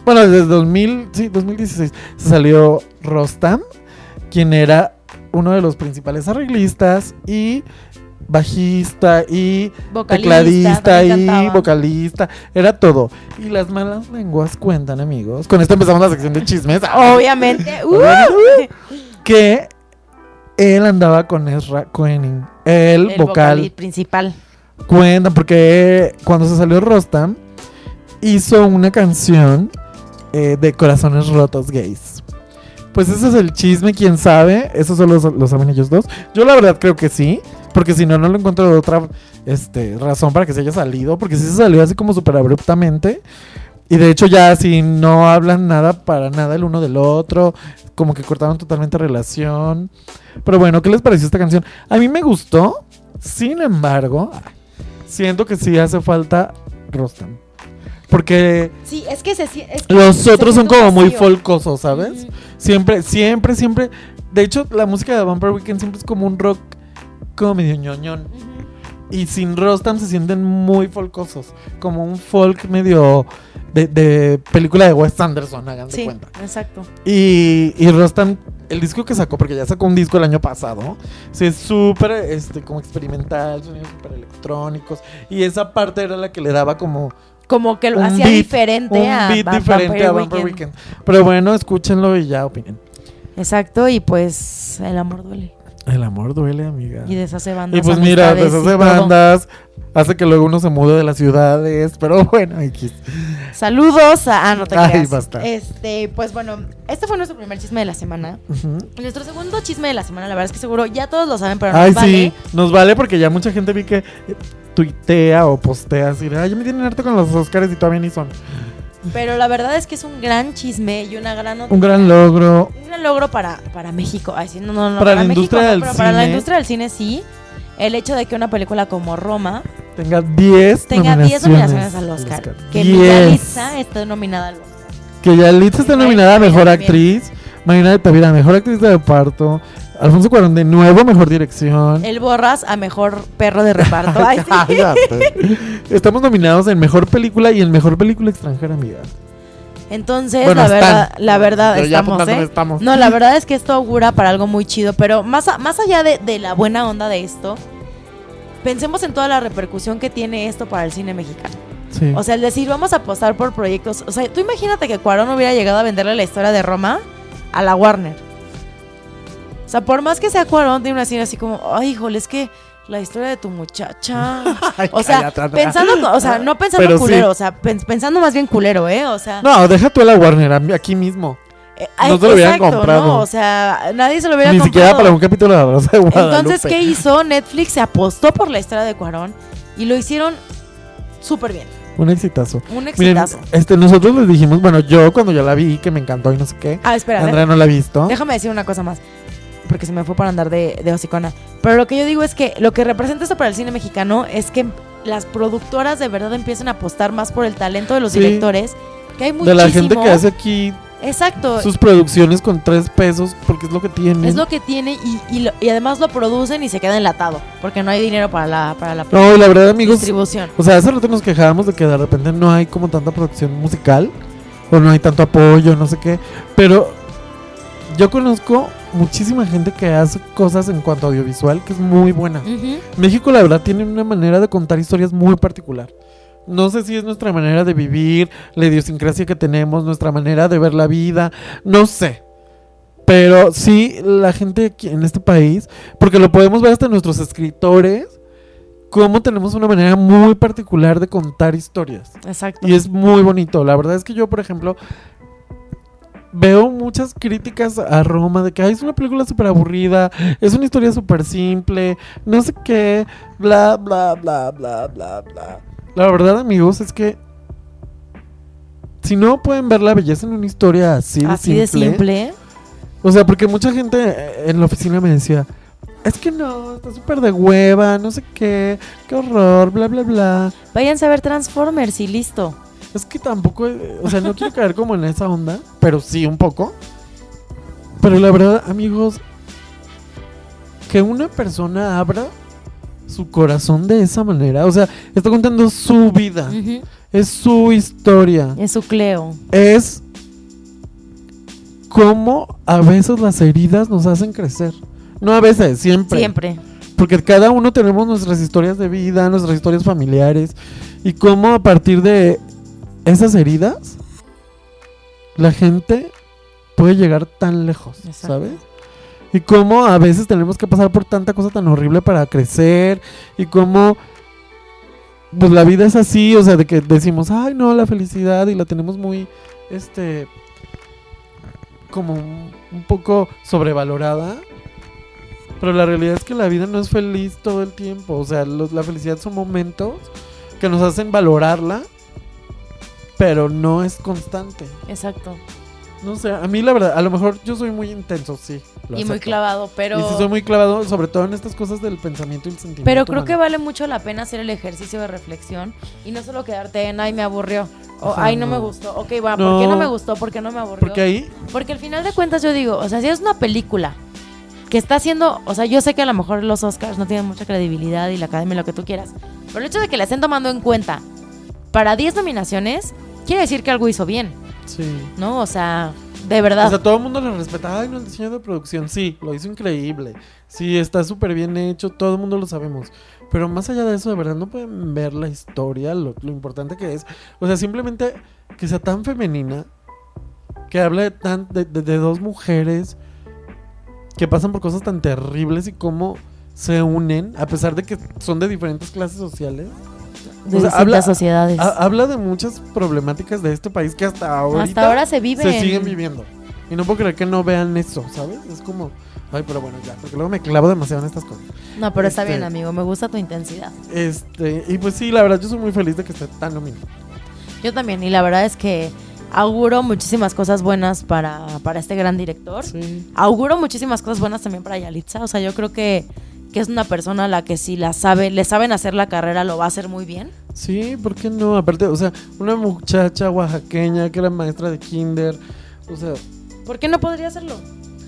bueno desde el 2000, sí, 2016 se salió Rostam, quien era uno de los principales arreglistas y bajista y Vocalista, tecladista y cantaba. vocalista, era todo. Y las malas lenguas cuentan, amigos. Con esto empezamos la sección de chismes. Obviamente. <laughs> ¡uh! Que él andaba con Ezra Koenig, el, el vocal. vocal principal. Cuentan, porque cuando se salió Rostam, hizo una canción eh, de corazones rotos gays. Pues ese es el chisme, quién sabe. Eso solo lo, lo saben ellos dos. Yo la verdad creo que sí. Porque si no, no lo encuentro de otra este, razón para que se haya salido. Porque sí se salió así como súper abruptamente. Y de hecho ya si no hablan nada para nada el uno del otro. Como que cortaron totalmente relación. Pero bueno, ¿qué les pareció esta canción? A mí me gustó. Sin embargo, siento que sí hace falta Rostam. Porque Sí, es que se es que los otros son como muy folcosos, ¿sabes? Siempre, siempre, siempre. De hecho, la música de Vampire Weekend siempre es como un rock como medio ñoñón. Ujú. Y sin Rostam se sienten muy folcosos. Como un folk medio de, de película de Wes Anderson, hagan Sí, cuenta. exacto. Y, y Rostam, el disco que sacó, porque ya sacó un disco el año pasado, sí, es súper este, como experimental, sonidos súper electrónicos. Y esa parte era la que le daba como Como que lo hacía diferente un a beat diferente Vampire a Vampire Weekend. Weekend. Pero bueno, escúchenlo y ya opinen. Exacto, y pues el amor duele. El amor duele, amiga. Y deshace bandas. Y pues mira, deshace todo. bandas, hace que luego uno se mude de las ciudades, pero bueno, X. Saludos a. Ah, no te Ay, creas. basta. Este, pues bueno, este fue nuestro primer chisme de la semana. Nuestro segundo chisme de la semana, la verdad es que seguro ya todos lo saben, pero Ay, nos sí, vale. nos vale porque ya mucha gente vi que tuitea o postea así ay, ya me tienen harto con los Oscars y todavía ni son. Pero la verdad es que es un gran chisme y una gran noticia. Un gran logro. Un gran logro para, para México. Ay, sí, no, no, no, Para la México industria no, del pero para la cine. industria del cine sí. El hecho de que una película como Roma Tenga 10 tenga 10 nominaciones al Oscar. Que Miguel 10. Yalitza esté nominada al Oscar. Que Yalitza Marina nominada a Mejor. Actriz. Marina de Tavira, Mejor Actriz de Reparto. Alfonso Cuarón de nuevo, Mejor Dirección. El Borras a mejor perro de reparto. <laughs> Ay, sí. <laughs> Cállate. Estamos nominados en Mejor Película y en Mejor Película Extranjera, amiga. Entonces, Bueno, la están. verdad, la verdad Pero estamos, ¿eh? estamos. No, la <laughs> verdad es que esto augura para algo muy chido, pero más, a- más allá de, de la buena onda de esto, pensemos en toda la repercusión que tiene esto para el cine mexicano. Sí. O sea, el decir, vamos a apostar por proyectos. O sea, tú imagínate que Cuarón hubiera llegado a venderle la historia de Roma a la Warner. O sea, por más que sea Cuarón, tiene una escena así como, ay, híjole, es que la historia de tu muchacha. <laughs> Ay, O sea, cállate, pensando, o sea, no pensando Pero sí. culero, o sea, pen- pensando más bien culero, ¿eh? O sea, No, deja tú a la Warner, aquí mismo. eh, no se lo hubieran comprado. ¿no? O sea, nadie se lo hubiera Ni siquiera para un capítulo de la Rosa de Guadalupe. Entonces, ¿qué hizo? Netflix se apostó por la historia de Cuarón y lo hicieron súper bien. Un exitazo. Un Miren, exitazo. este, nosotros les dijimos, bueno, yo cuando yo la vi, que me encantó y no sé qué. Ah, espera, Andrea no la ha visto. Déjame decir una cosa más. Porque se me fue para andar de, de hocicona. Pero lo que yo digo es que lo que representa esto para el cine mexicano es que las productoras de verdad empiezan a apostar más por el talento de los Sí. directores. Que hay De muchísimo. la gente que hace aquí Exacto. sus producciones con tres pesos, porque es lo que tienen. Es lo que tiene y, y, lo- y además lo producen y se queda enlatado. Porque no hay dinero para la, para la No, y la verdad, amigos, distribución. o sea, hace rato nos quejábamos de que de repente no hay como tanta producción musical, o no hay tanto apoyo, no sé qué, pero yo conozco muchísima gente que hace cosas en cuanto a audiovisual que es muy buena. México, la verdad, tiene una manera de contar historias muy particular. No sé si es nuestra manera de vivir, la idiosincrasia que tenemos, nuestra manera de ver la vida, no sé. Pero sí, la gente aquí en este país, porque lo podemos ver hasta nuestros escritores, cómo tenemos una manera muy particular de contar historias. Exacto. Y es muy bonito. La verdad es que yo, por ejemplo, veo muchas críticas a Roma de que "Ay, es una película súper aburrida, es una historia súper simple, no sé qué, bla, bla, bla, bla, bla, bla. La verdad, amigos, es que si no pueden ver la belleza en una historia así de Así de simple. o sea, porque mucha gente eh, en la oficina me decía, es que no, está súper de hueva, no sé qué, qué horror, bla, bla, bla. Váyanse a ver Transformers y listo. Es que tampoco, eh, o sea, no quiero caer como en esa onda, pero sí un poco. Pero la verdad, amigos, que una persona abra su corazón de esa manera, o sea, está contando su vida, es su historia, Es su Cleo. es cómo a veces las heridas nos hacen crecer. No a veces, siempre. Siempre. Porque cada uno tenemos nuestras historias de vida, nuestras historias familiares. Y cómo a partir de esas heridas, la gente puede llegar tan lejos, Exacto. ¿sabes? Y cómo a veces tenemos que pasar por tanta cosa tan horrible para crecer. Y cómo pues la vida es así, o sea, de que decimos, ay no, la felicidad y la tenemos muy, este, como un, un poco sobrevalorada. Pero la realidad es que la vida no es feliz todo el tiempo. O sea, los- la felicidad son momentos que nos hacen valorarla, pero no es constante. Exacto. No sé, a mí la verdad, a lo mejor yo soy muy intenso, sí. y muy clavado, pero... Y sí soy muy clavado, sobre todo en estas cosas del pensamiento y el sentimiento. Pero creo humano. que vale mucho la pena hacer el ejercicio de reflexión y no solo quedarte en, ay, me aburrió. O, ay, no, no. me gustó. Ok, va, ¿por qué No. no me gustó? ¿Por qué no me aburrió? Porque ahí, Porque al final de cuentas yo digo, o sea, si es una película que está haciendo, o sea, yo sé que a lo mejor los Oscars no tienen mucha credibilidad y la academia lo que tú quieras, pero el hecho de que la estén tomando en cuenta para 10 nominaciones quiere decir que algo hizo bien, sí. ¿no? O sea, de verdad. O sea, todo el mundo le respeta. Ay, no, el diseño de producción, sí, lo hizo increíble. Sí, está súper bien hecho, todo el mundo lo sabemos. Pero más allá de eso, de verdad, no pueden ver la historia, lo, lo importante que es. O sea, simplemente que sea tan femenina, que habla de, tan, de, de- de dos mujeres que pasan por cosas tan terribles y cómo se unen, a pesar de que son de diferentes clases sociales. De o sea, habla- sociedades. Ha- habla de muchas problemáticas de este país que hasta ahorita Hasta ahora se viven. se siguen viviendo. Y no puedo creer que no vean eso, ¿sabes? Es como, ay, pero bueno, ya, porque luego me clavo demasiado en estas cosas. No, pero está Este- bien, amigo, me gusta tu intensidad. Este, y pues sí, la verdad, yo soy muy feliz de que esté tan nominado. Yo también, y la verdad es que auguro muchísimas cosas buenas para, para este gran director. Sí. Auguro muchísimas cosas buenas también para Yalitza. O sea, yo creo que, que es una persona a la que si la sabe, le saben hacer la carrera, lo va a hacer muy bien. Sí, ¿por qué no? Aparte, o sea, una muchacha oaxaqueña que era maestra de kinder, o sea, ¿Por qué no podría hacerlo?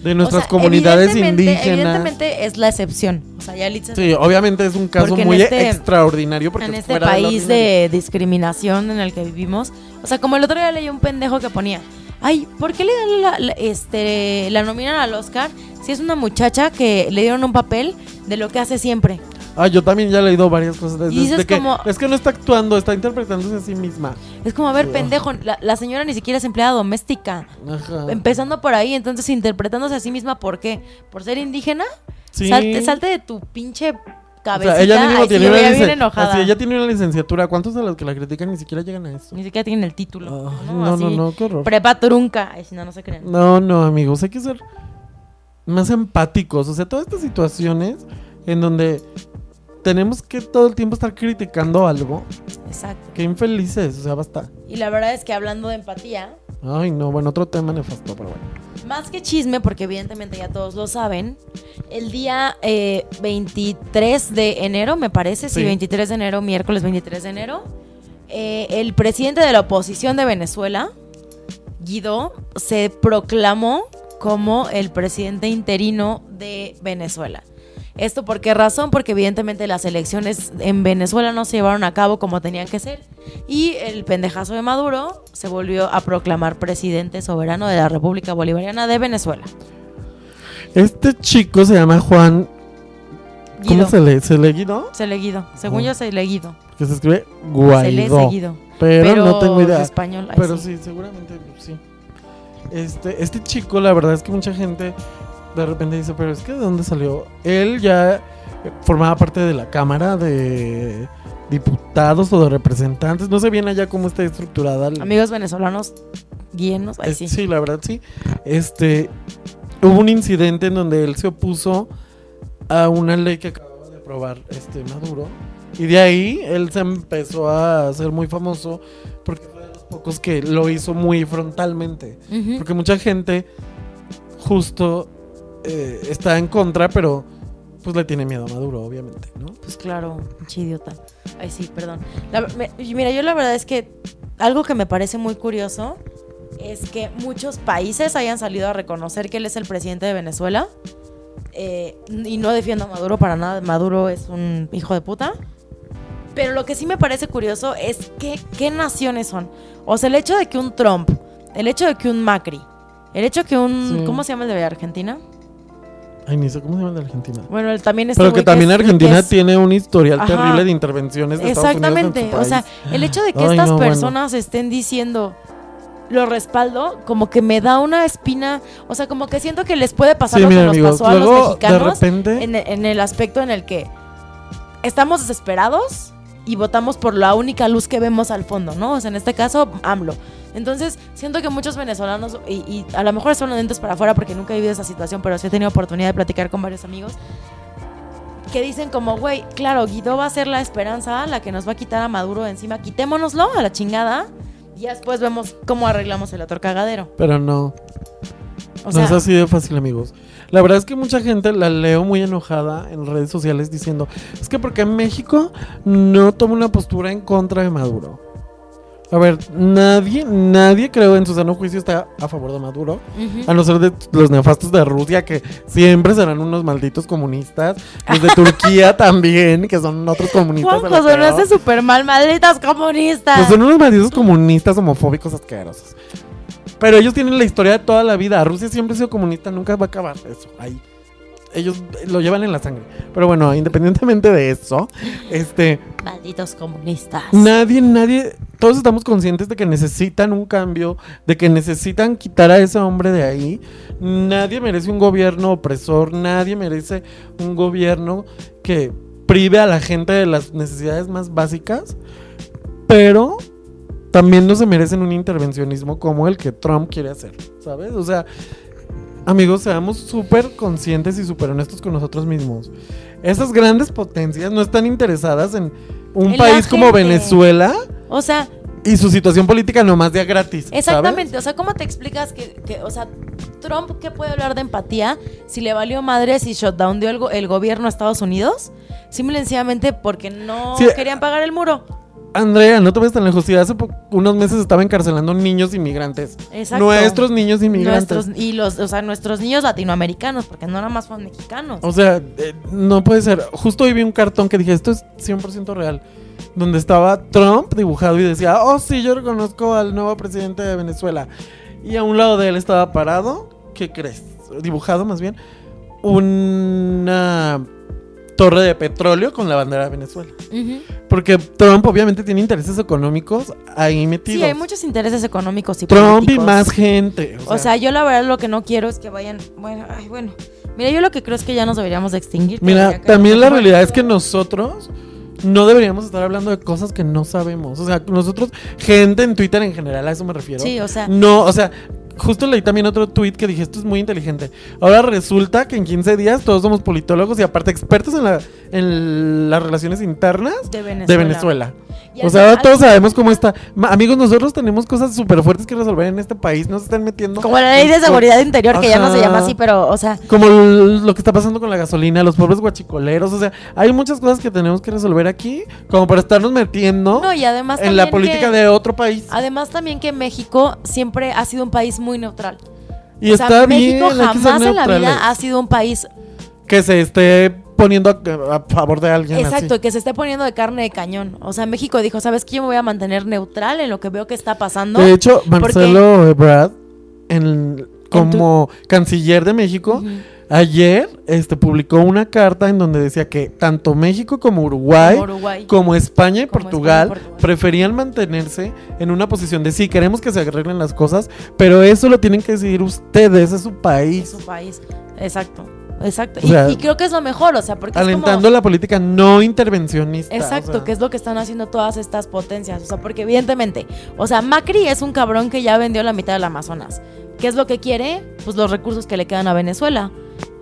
de nuestras O sea, comunidades evidentemente- indígenas. Evidentemente es la excepción. O sea, Yalitza Sí, obviamente es un caso muy este- extraordinario porque en es este país ordinario. de discriminación en el que vivimos. O sea, como el otro día leí un pendejo que ponía, ay, ¿por qué le dan la, la- este, la nominan al Oscar si es una muchacha que le dieron un papel de lo que hace siempre? Ah, yo también ya he leído varias cosas Y dices de que como- es que no está actuando, está interpretándose a sí misma. Es como, a ver, pendejo, la, la señora ni siquiera es empleada doméstica. Ajá. Empezando por ahí, entonces interpretándose a sí misma, ¿por qué? ¿Por ser indígena? Sí. Salte, salte de tu pinche O cabecita. sea, ella mínimo Ay, tiene una bien licen- enojada. así, ella tiene una licenciatura. ¿Cuántos de los que la critican ni siquiera llegan a eso? Ni siquiera tienen el título. ¿no? no, no, qué horror. Prepa trunca. Ay, si no, no se creen. No, no, amigos, hay que ser más empáticos. O sea, todas estas situaciones en donde tenemos que todo el tiempo estar criticando algo. Exacto. Qué infelices, o sea, basta. Y la verdad es que hablando de empatía, Ay, no, bueno, otro tema nefasto, pero bueno. más que chisme, porque evidentemente ya todos lo saben, el día eh, 23 de enero, me parece, sí, Sí. 23 de enero, miércoles 23 de enero, eh, el presidente de la oposición de Venezuela, Guido, se proclamó como el presidente interino de Venezuela. ¿Esto por qué razón? Porque evidentemente las elecciones en Venezuela no se llevaron a cabo como tenían que ser. Y el pendejazo de Maduro se volvió a proclamar presidente soberano de la República Bolivariana de Venezuela. Este chico se llama Juan. ¿Cómo Guido. se le, se le Guido? Según Oh. yo, se Guido. Que se escribe Se lee Guaidó. seguido. Pero, no tengo idea. español. Pero sí. sí, seguramente sí. Este, este chico, la verdad es que mucha gente de repente dice, pero es que ¿de dónde salió? Él ya eh, formaba parte de la Cámara de, diputados o de representantes. No sé bien allá cómo está estructurada. Amigos venezolanos, guíenos. Ay, es- sí. sí, la verdad sí. Este, hubo un incidente en donde él se opuso a una ley que acababa de aprobar este Maduro. Y de ahí él se empezó a hacer muy famoso porque fue de los pocos que lo hizo muy frontalmente. Porque mucha gente justo eh, está en contra, pero pues le tiene miedo a Maduro, obviamente, ¿no? Pues claro, pinche idiota. Ay, sí, perdón. La- me- y mira, yo la verdad es que algo que me parece muy curioso es que muchos países hayan salido a reconocer que él es el presidente de Venezuela. Eh, y no defiendo a Maduro para nada. Maduro es un hijo de puta. Pero lo que sí me parece curioso es que, qué naciones son. O sea, el hecho de que un Trump, el hecho de que un Macri, el hecho de que un... Sí. ¿Cómo se llama el de Argentina? Ay, ni sé cómo se llama el de Argentina. Bueno, él también este Pero que también es- Argentina es- tiene un historial Ajá. terrible de intervenciones de Estados Unidos en Exactamente. O sea, el hecho de que Ay, estas no, bueno. personas estén diciendo lo respaldo, como que me da una espina. O sea, como que siento que les puede pasar Sí, lo que nos amigos, pasó a luego, los de mexicanos repente- en, en el aspecto en el que estamos desesperados y votamos por la única luz que vemos al fondo, ¿no? O sea, en este caso, AMLO. Entonces, siento que muchos venezolanos, y, y a lo mejor son lentes para afuera porque nunca he vivido esa situación, pero sí he tenido oportunidad de platicar con varios amigos, que dicen como, güey, claro, Guido va a ser la esperanza, la que nos va a quitar a Maduro de encima, quitémonoslo a la chingada, y después vemos cómo arreglamos el otro cagadero. Pero no, O no sea, es así de fácil, amigos. La verdad es que mucha gente la leo muy enojada en redes sociales diciendo, es que porque México no toma una postura en contra de Maduro. A ver, nadie, nadie creo en su sano juicio está a favor de Maduro. A no ser de los nefastos de Rusia, que siempre serán unos malditos comunistas. Los de Turquía <laughs> también, que son otros comunistas. Juanjo, sonaste súper mal, malditas comunistas. Pues son unos malditos comunistas homofóbicos asquerosos. Pero ellos tienen la historia de toda la vida. Rusia siempre ha sido comunista, nunca va a acabar eso. Ahí. Ellos lo llevan en la sangre. Pero bueno, independientemente de eso, este, Malditos comunistas. nadie, nadie, todos estamos conscientes de que necesitan un cambio, de que necesitan quitar a ese hombre de ahí. Nadie merece un gobierno opresor, nadie merece un gobierno que prive a la gente de las necesidades más básicas, pero también no se merecen un intervencionismo como el que Trump quiere hacer, ¿sabes? O sea, amigos, seamos súper conscientes y súper honestos con nosotros mismos. Esas grandes potencias no están interesadas en un En país como. Venezuela O sea, y su situación política nomás de a gratis. ¿sabes? exactamente. O sea, ¿cómo te explicas que, que, o sea, Trump, ¿qué puede hablar de empatía si le valió madre si shutdown dio el, el gobierno a Estados Unidos? Simple y sencillamente porque no Sí. querían pagar el muro. Andrea, no te ves tan lejos. Si hace unos meses estaba encarcelando niños inmigrantes. Exacto. Nuestros niños inmigrantes. Nuestros, y los, o sea, nuestros niños latinoamericanos, porque no nada más son mexicanos. O sea, eh, no puede ser. Justo hoy vi un cartón que dije, esto es 100% real. Donde estaba Trump dibujado y decía, oh sí, yo reconozco al nuevo presidente de Venezuela. Y a un lado de él estaba parado, ¿qué crees? Dibujado más bien, una torre de petróleo con la bandera de Venezuela. Porque Trump obviamente tiene intereses económicos ahí metidos. Sí, hay muchos intereses económicos y Trump y más gente. O sea, yo la verdad lo que no quiero es que vayan. Bueno, ay, bueno. Mira, yo lo que creo es que ya nos deberíamos de extinguir. Mira, también la realidad es que nosotros no deberíamos estar hablando de cosas que no sabemos. O sea, nosotros, gente en Twitter en general, a eso me refiero. Sí, o sea. No, o sea, justo leí también otro tweet que dije, esto es muy inteligente. Ahora resulta que en 15 días todos somos politólogos y aparte expertos en, la, en las relaciones internas De Venezuela. de Venezuela. O sea, ahora todos sabemos cómo está. Ma- amigos, nosotros tenemos cosas súper fuertes que resolver en este país. No se están metiendo. Como la ley de seguridad interior, que ya no se llama Ajá. así, pero, o sea. Como lo que está pasando con la gasolina, los pobres guachicoleros. O sea, hay muchas cosas que tenemos que resolver aquí, como para estarnos metiendo No, y además en la política que- de otro país. Además también que México siempre ha sido un país muy neutral. Y o sea, está bien, México jamás en la vida ha sido un país que se esté poniendo a, a favor de alguien exacto así. que se esté poniendo de carne de cañón. O sea, México dijo, ¿sabes qué? Yo me voy a mantener neutral en lo que veo que está pasando. De hecho, Porque- Marcelo Ebrard, en, como canciller de México. Ayer este, publicó una carta en donde decía que tanto México como Uruguay, Como Uruguay. como España y Como Portugal, España y Portugal. preferían mantenerse en una posición de sí, queremos que se arreglen las cosas, pero eso lo tienen que decidir ustedes, es su Es país. su país. Exacto. exacto. O Y- sea, y, creo que es lo mejor, o sea, porque es como- Alentando la política no intervencionista. Exacto, o sea. que es lo que están haciendo todas estas potencias. O sea, porque evidentemente, o sea, Macri es un cabrón que ya vendió la mitad del Amazonas. ¿Qué es lo que quiere? Pues los recursos que le quedan a Venezuela.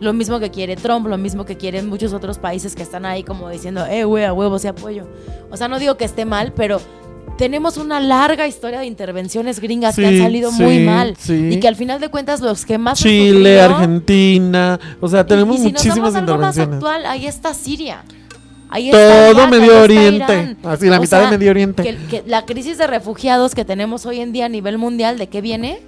Lo mismo que quiere Trump, lo mismo que quieren muchos otros países que están ahí como diciendo, eh, güey, a huevos y apoyo. O sea, no digo que esté mal, pero tenemos una larga historia de intervenciones gringas que han salido sí, muy mal. sí. Y que al final de cuentas los que más Chile, sufrido- Argentina. O sea, tenemos y, y si nos muchísimas vamos a algo más intervenciones. actual, ahí está Siria. Ahí está Todo Irak, Medio Oriente. Así, la O mitad sea, de Medio Oriente. que, que la crisis de refugiados que tenemos hoy en día a nivel mundial, ¿de qué viene?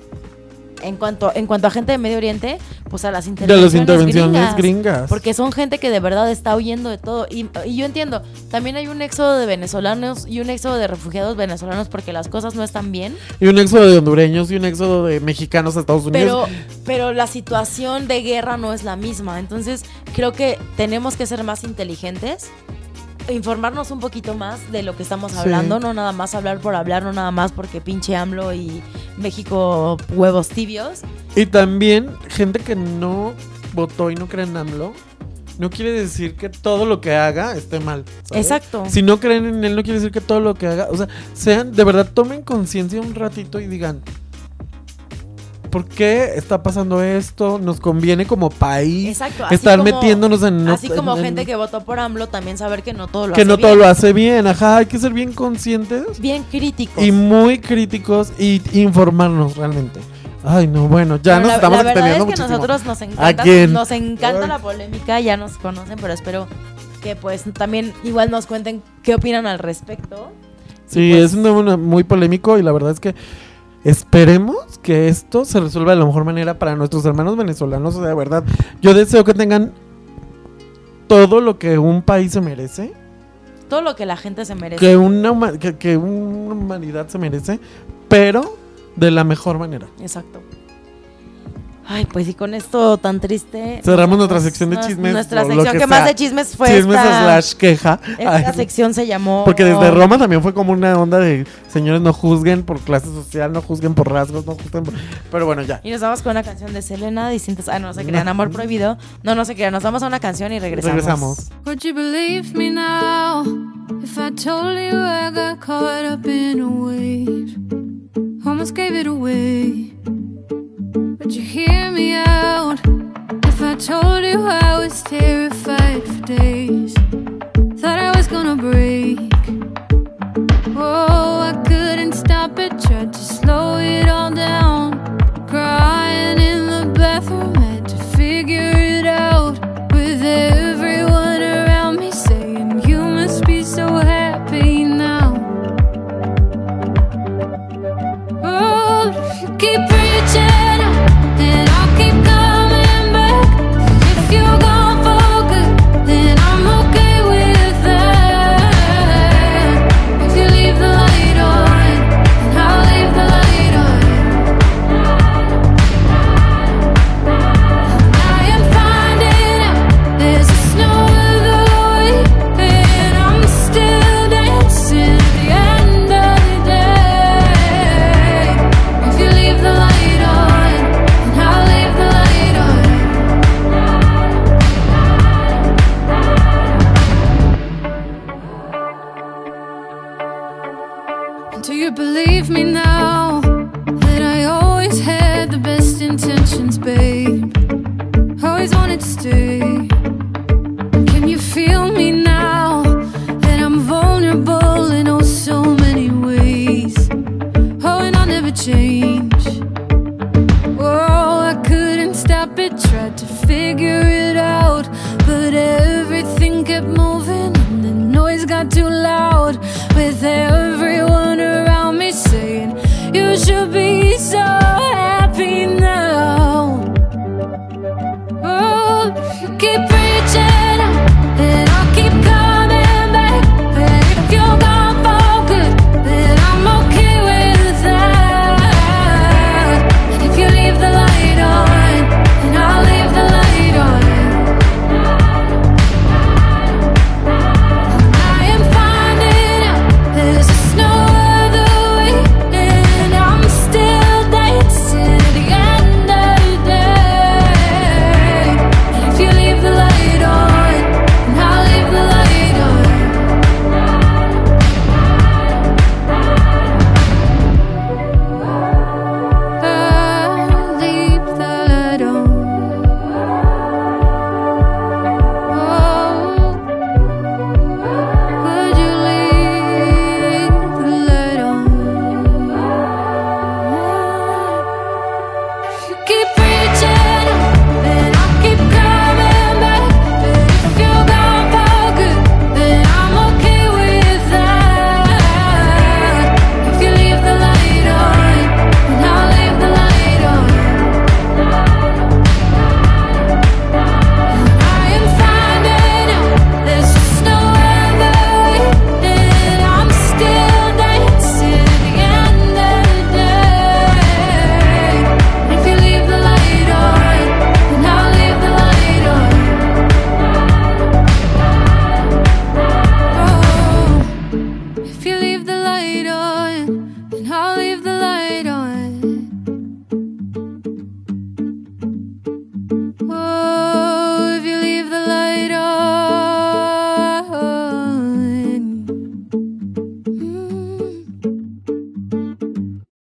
En cuanto, en cuanto a gente de Medio Oriente, pues a las de intervenciones, las intervenciones gringas. gringas. Porque son gente que de verdad está huyendo de todo. Y, y yo entiendo, también hay un éxodo de venezolanos y un éxodo de refugiados venezolanos porque las cosas no están bien. Y un éxodo de hondureños y un éxodo de mexicanos a Estados Unidos. Pero, pero la situación de guerra no es la misma. Entonces, creo que tenemos que ser más inteligentes. Informarnos un poquito más de lo que estamos Sí. hablando, no nada más hablar por hablar, no nada más porque pinche AMLO y México huevos tibios. Y también gente que no votó y no cree en AMLO, no quiere decir que todo lo que haga esté mal. ¿sabes? Exacto. Si no creen en él, no quiere decir que todo lo que haga, o sea, sean, de verdad, tomen conciencia un ratito y digan, ¿por qué está pasando esto? Nos conviene como país Exacto. estar como- metiéndonos en... Así como en- gente que votó por AMLO, también saber que no todo lo que hace no bien. todo lo hace bien, ajá, hay que ser bien conscientes Bien críticos. y muy críticos y informarnos realmente. Ay, no, bueno, ya Pero nos la, estamos la verdad es que muchísimo. nosotros nos encanta, nos encanta Ay. la polémica, ya nos conocen, pero espero que pues también igual nos cuenten qué opinan al respecto. Sí, pues- es un tema muy polémico y la verdad es que esperemos que esto se resuelva de la mejor manera para nuestros hermanos venezolanos. O sea, de verdad, yo deseo que tengan todo lo que un país se merece, Todo lo que la gente se merece. que una, que, que una humanidad se merece, pero de la mejor manera. Exacto. Ay, pues y con esto tan triste. Cerramos nuestra sección de chismes, Nuestra lo sección que que, más de chismes fue Chismes esta, slash queja. esta Ay, sección se llamó. Porque desde Roma también fue como una onda de señores no juzguen por clase social, no juzguen por rasgos, no juzguen por... Pero bueno, ya. Y nos vamos con una canción de Selena, distintas. Ah, no, no se crean, Amor Prohibido. No, no se crean, nos vamos a una canción y regresamos. Regresamos. Would you believe me now if I told you I got caught up in a wave? Almost gave it away. Would you hear me out if I told you I was terrified for days? Thought I was gonna break. Oh, I couldn't stop it, tried to slow it all down. Crying in the bathroom, had to figure it out. With everyone around me saying, You must be so happy now. Oh, you keep reaching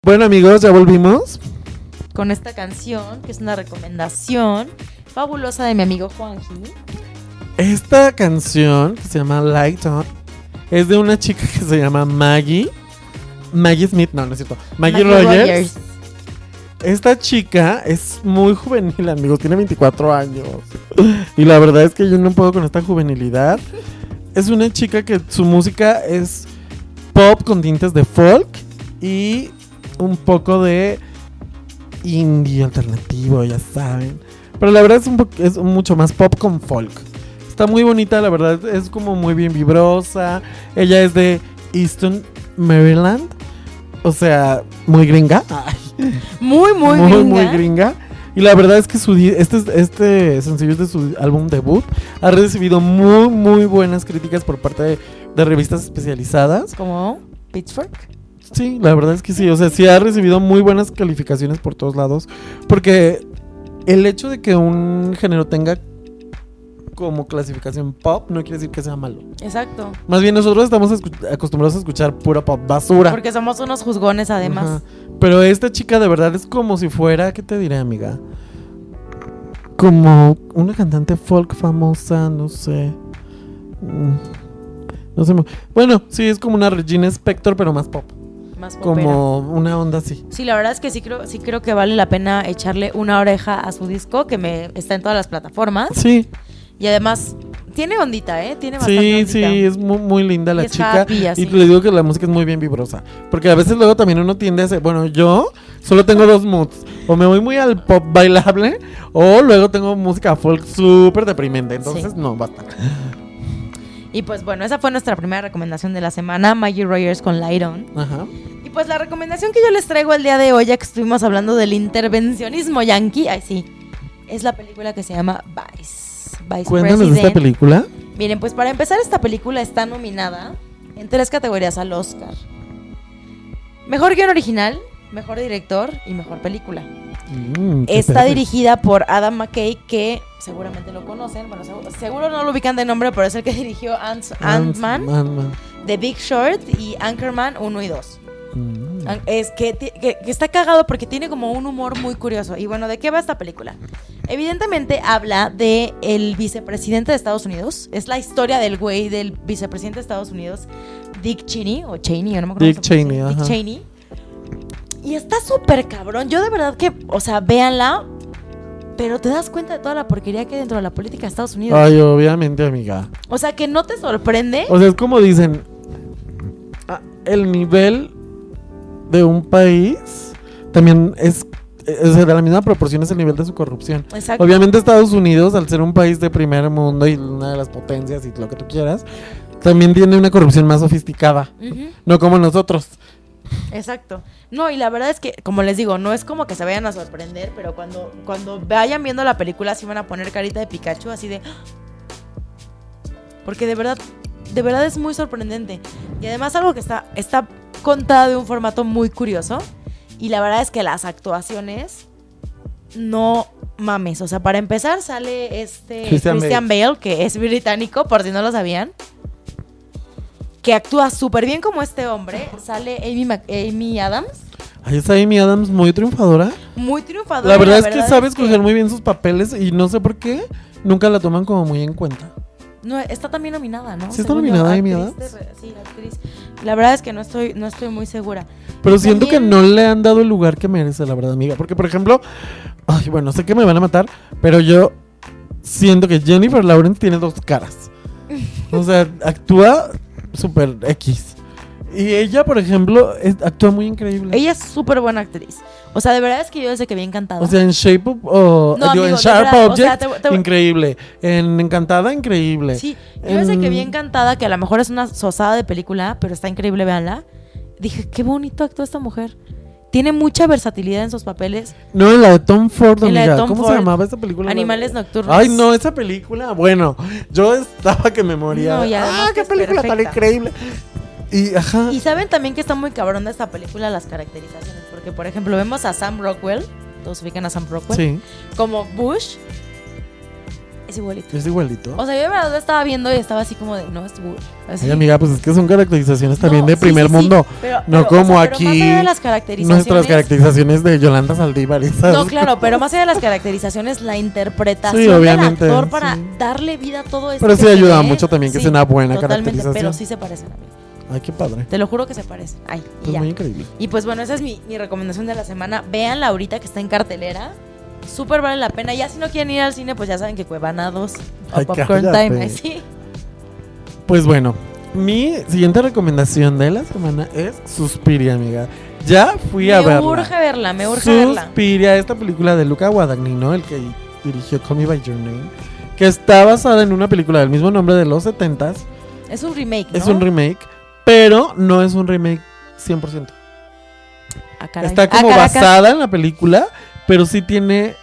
Bueno, amigos, ya volvimos. con esta canción, que es una recomendación fabulosa de mi amigo Juanji. Esta canción, que se llama Light On, es de una chica que se llama Maggie. Maggie Smith, no, no es cierto. Maggie, Maggie Rogers. Esta chica es muy juvenil, amigos. Tiene 24 años. Y la verdad es que yo no puedo con esta juvenilidad. Es una chica que su música es pop con tintes de folk y un poco de indie alternativo, ya saben. Pero la verdad es, un es mucho más pop con folk. Está muy bonita, la verdad. Es como muy bien vibrosa. Ella es de Easton, Maryland. O sea, muy gringa. Muy, muy, muy, gringa. muy gringa. Y la verdad es que su este, este sencillo es de su álbum debut. Ha recibido muy, muy buenas críticas por parte de, de revistas especializadas. Como Pitchfork. Sí, la verdad es que sí. O sea, sí ha recibido muy buenas calificaciones por todos lados. Porque el hecho de que un género tenga como clasificación pop no quiere decir que sea malo. Exacto. Más bien nosotros estamos acostumbrados a escuchar pura pop basura. Porque somos unos juzgones además. Ajá. Pero esta chica de verdad es como si fuera, ¿qué te diré, amiga? Como una cantante folk famosa, no sé. Mm, No sé. Bueno, sí, es como una Regina Spector, pero más pop. Más popera. Como una onda así. Sí, la verdad es que sí creo, sí creo que vale la pena echarle una oreja a su disco, que me está en todas las plataformas. Sí, Y además, tiene ondita, ¿eh? Tiene bastante sí, ondita. sí, es muy, muy linda la es chica. happy. Y le digo que la música es muy bien vibrosa. Porque a veces luego también uno tiende a hacer. Bueno, yo solo tengo dos moods. O me voy muy al pop bailable. O luego tengo música folk súper deprimente. Entonces, Sí. no, basta. Y pues bueno, esa fue nuestra primera recomendación de la semana, Maggie Rogers con Light On. Ajá. Y pues la recomendación que yo les traigo el día de hoy, ya que estuvimos hablando del intervencionismo yankee, ay sí, es la película que se llama Vice. Vice Cuéntanos de esta President. película. Miren, pues para empezar, esta película está nominada en tres categorías al Oscar. Mejor guion original, mejor director y mejor película. Mm, Está dirigida por Adam McKay, que seguramente lo conocen. Bueno, seguro, seguro no lo ubican de nombre, pero es el que <laughs> dirigió Ant- Ant-Man. The Big Short y Anchorman 1 y 2. Mm. Es que, ti- que- que está cagado porque tiene como un humor muy curioso. Y bueno, ¿de qué va esta película? Evidentemente habla de el vicepresidente de Estados Unidos. Es la historia del güey del vicepresidente de Estados Unidos, Dick Cheney, o Cheney, yo no me acuerdo. Dick. Cheney, Dick. Cheney. Y está súper cabrón. Yo de verdad que, o sea, véanla. Pero te das cuenta de toda la porquería que hay dentro de la política de Estados Unidos. Ay, obviamente, amiga. O sea, que no te sorprende. O sea, es como dicen, ah, el nivel de un país también es, es de la misma proporción es el nivel de su corrupción. Exacto. Obviamente Estados Unidos, al ser un país de primer mundo y una de las potencias y lo que tú quieras, también tiene una corrupción más sofisticada, no como nosotros. Exacto. No, y la verdad es que, como les digo, no es como que se vayan a sorprender, pero cuando, cuando vayan viendo la película sí van a poner carita de Pikachu así de... Porque de verdad, de verdad es muy sorprendente. Y además algo que está, está contada de un formato muy curioso. Y la verdad es que las actuaciones no mames. O sea, para empezar sale este Christian Christian, Bale. que es británico, por si no lo sabían. Que actúa súper bien como este hombre. Sale Amy, Mac- Amy Adams. Ahí está Amy Adams muy triunfadora. Muy triunfadora. La verdad es que sabe escoger muy bien sus papeles y no sé por qué nunca la toman como muy en cuenta. No, está también nominada, ¿no? ¿Sí está Según yo, nominada Amy Adams? de Sí, la actriz. La verdad es que no estoy, no estoy muy segura. Pero siento que no le han dado el lugar que merece, la verdad, amiga. Porque, por ejemplo, ay, bueno, sé que me van a matar, pero yo siento que Jennifer Lawrence tiene dos caras. O sea, actúa súper X. Y ella, por ejemplo, es- actúa muy increíble. Ella es súper buena actriz. O sea, de verdad es que yo desde que vi Encantada. o sea, en Shape of, o No, digo, amigo, en Sharp verdad, o Object, sea, te- te- increíble. En Encantada, increíble. sí, yo desde que vi en- Encantada, que a lo mejor es una sosada de película, pero está increíble, véanla. Dije, qué bonito actúa esta mujer. Tiene mucha versatilidad en sus papeles. No, en la de Tom Ford, En la de amiga. Tom ¿Cómo Ford, se llamaba esa película? Animales nocturnos. Ay, no, esa película, bueno, yo estaba que me moría. No, ah, qué es película tan increíble. Y, ajá. Y saben también que está muy cabrón de esta película las caracterizaciones. Porque, por ejemplo, vemos a Sam Rockwell. Todos ubican a Sam Rockwell. sí. Como Bush. Es igualito. Es igualito. O sea, yo de verdad lo estaba viendo y estaba así como de, no, es. Así. Ay, amiga, pues es que son caracterizaciones también No, de primer sí, sí, mundo. pero- no pero, o como pero aquí Más allá de las caracterizaciones. Nuestras caracterizaciones de Yolanda Saldívar. esas. No, claro, pero más allá de las caracterizaciones, la interpretación obviamente, del actor para darle vida a todo esto. Pero sí ayuda mucho también que sea una buena totalmente, caracterización. Pero sí se parecen a mí. Ay, qué padre. Te lo juro que se parecen. Ay, y Pues ya. muy increíble. Y pues bueno, esa es mi, mi recomendación de la semana. Véanla ahorita que está en cartelera. Súper vale la pena. Ya si no quieren ir al cine, pues ya saben que Cuevana 2 o Ay, Popcorn cállate. Time. <laughs> Sí. Pues bueno, mi siguiente recomendación de la semana es Suspiria, amiga. Ya fui a me verla. urge verla, me urge verla. Suspiria, esta película de Luca Guadagnino, el que dirigió Call Me By Your Name, que está basada en una película del mismo nombre de los 70s. Es un remake, ¿no? Es un remake, pero no es un remake 100%. Ah. Está Ah, como basada en la película, pero sí tiene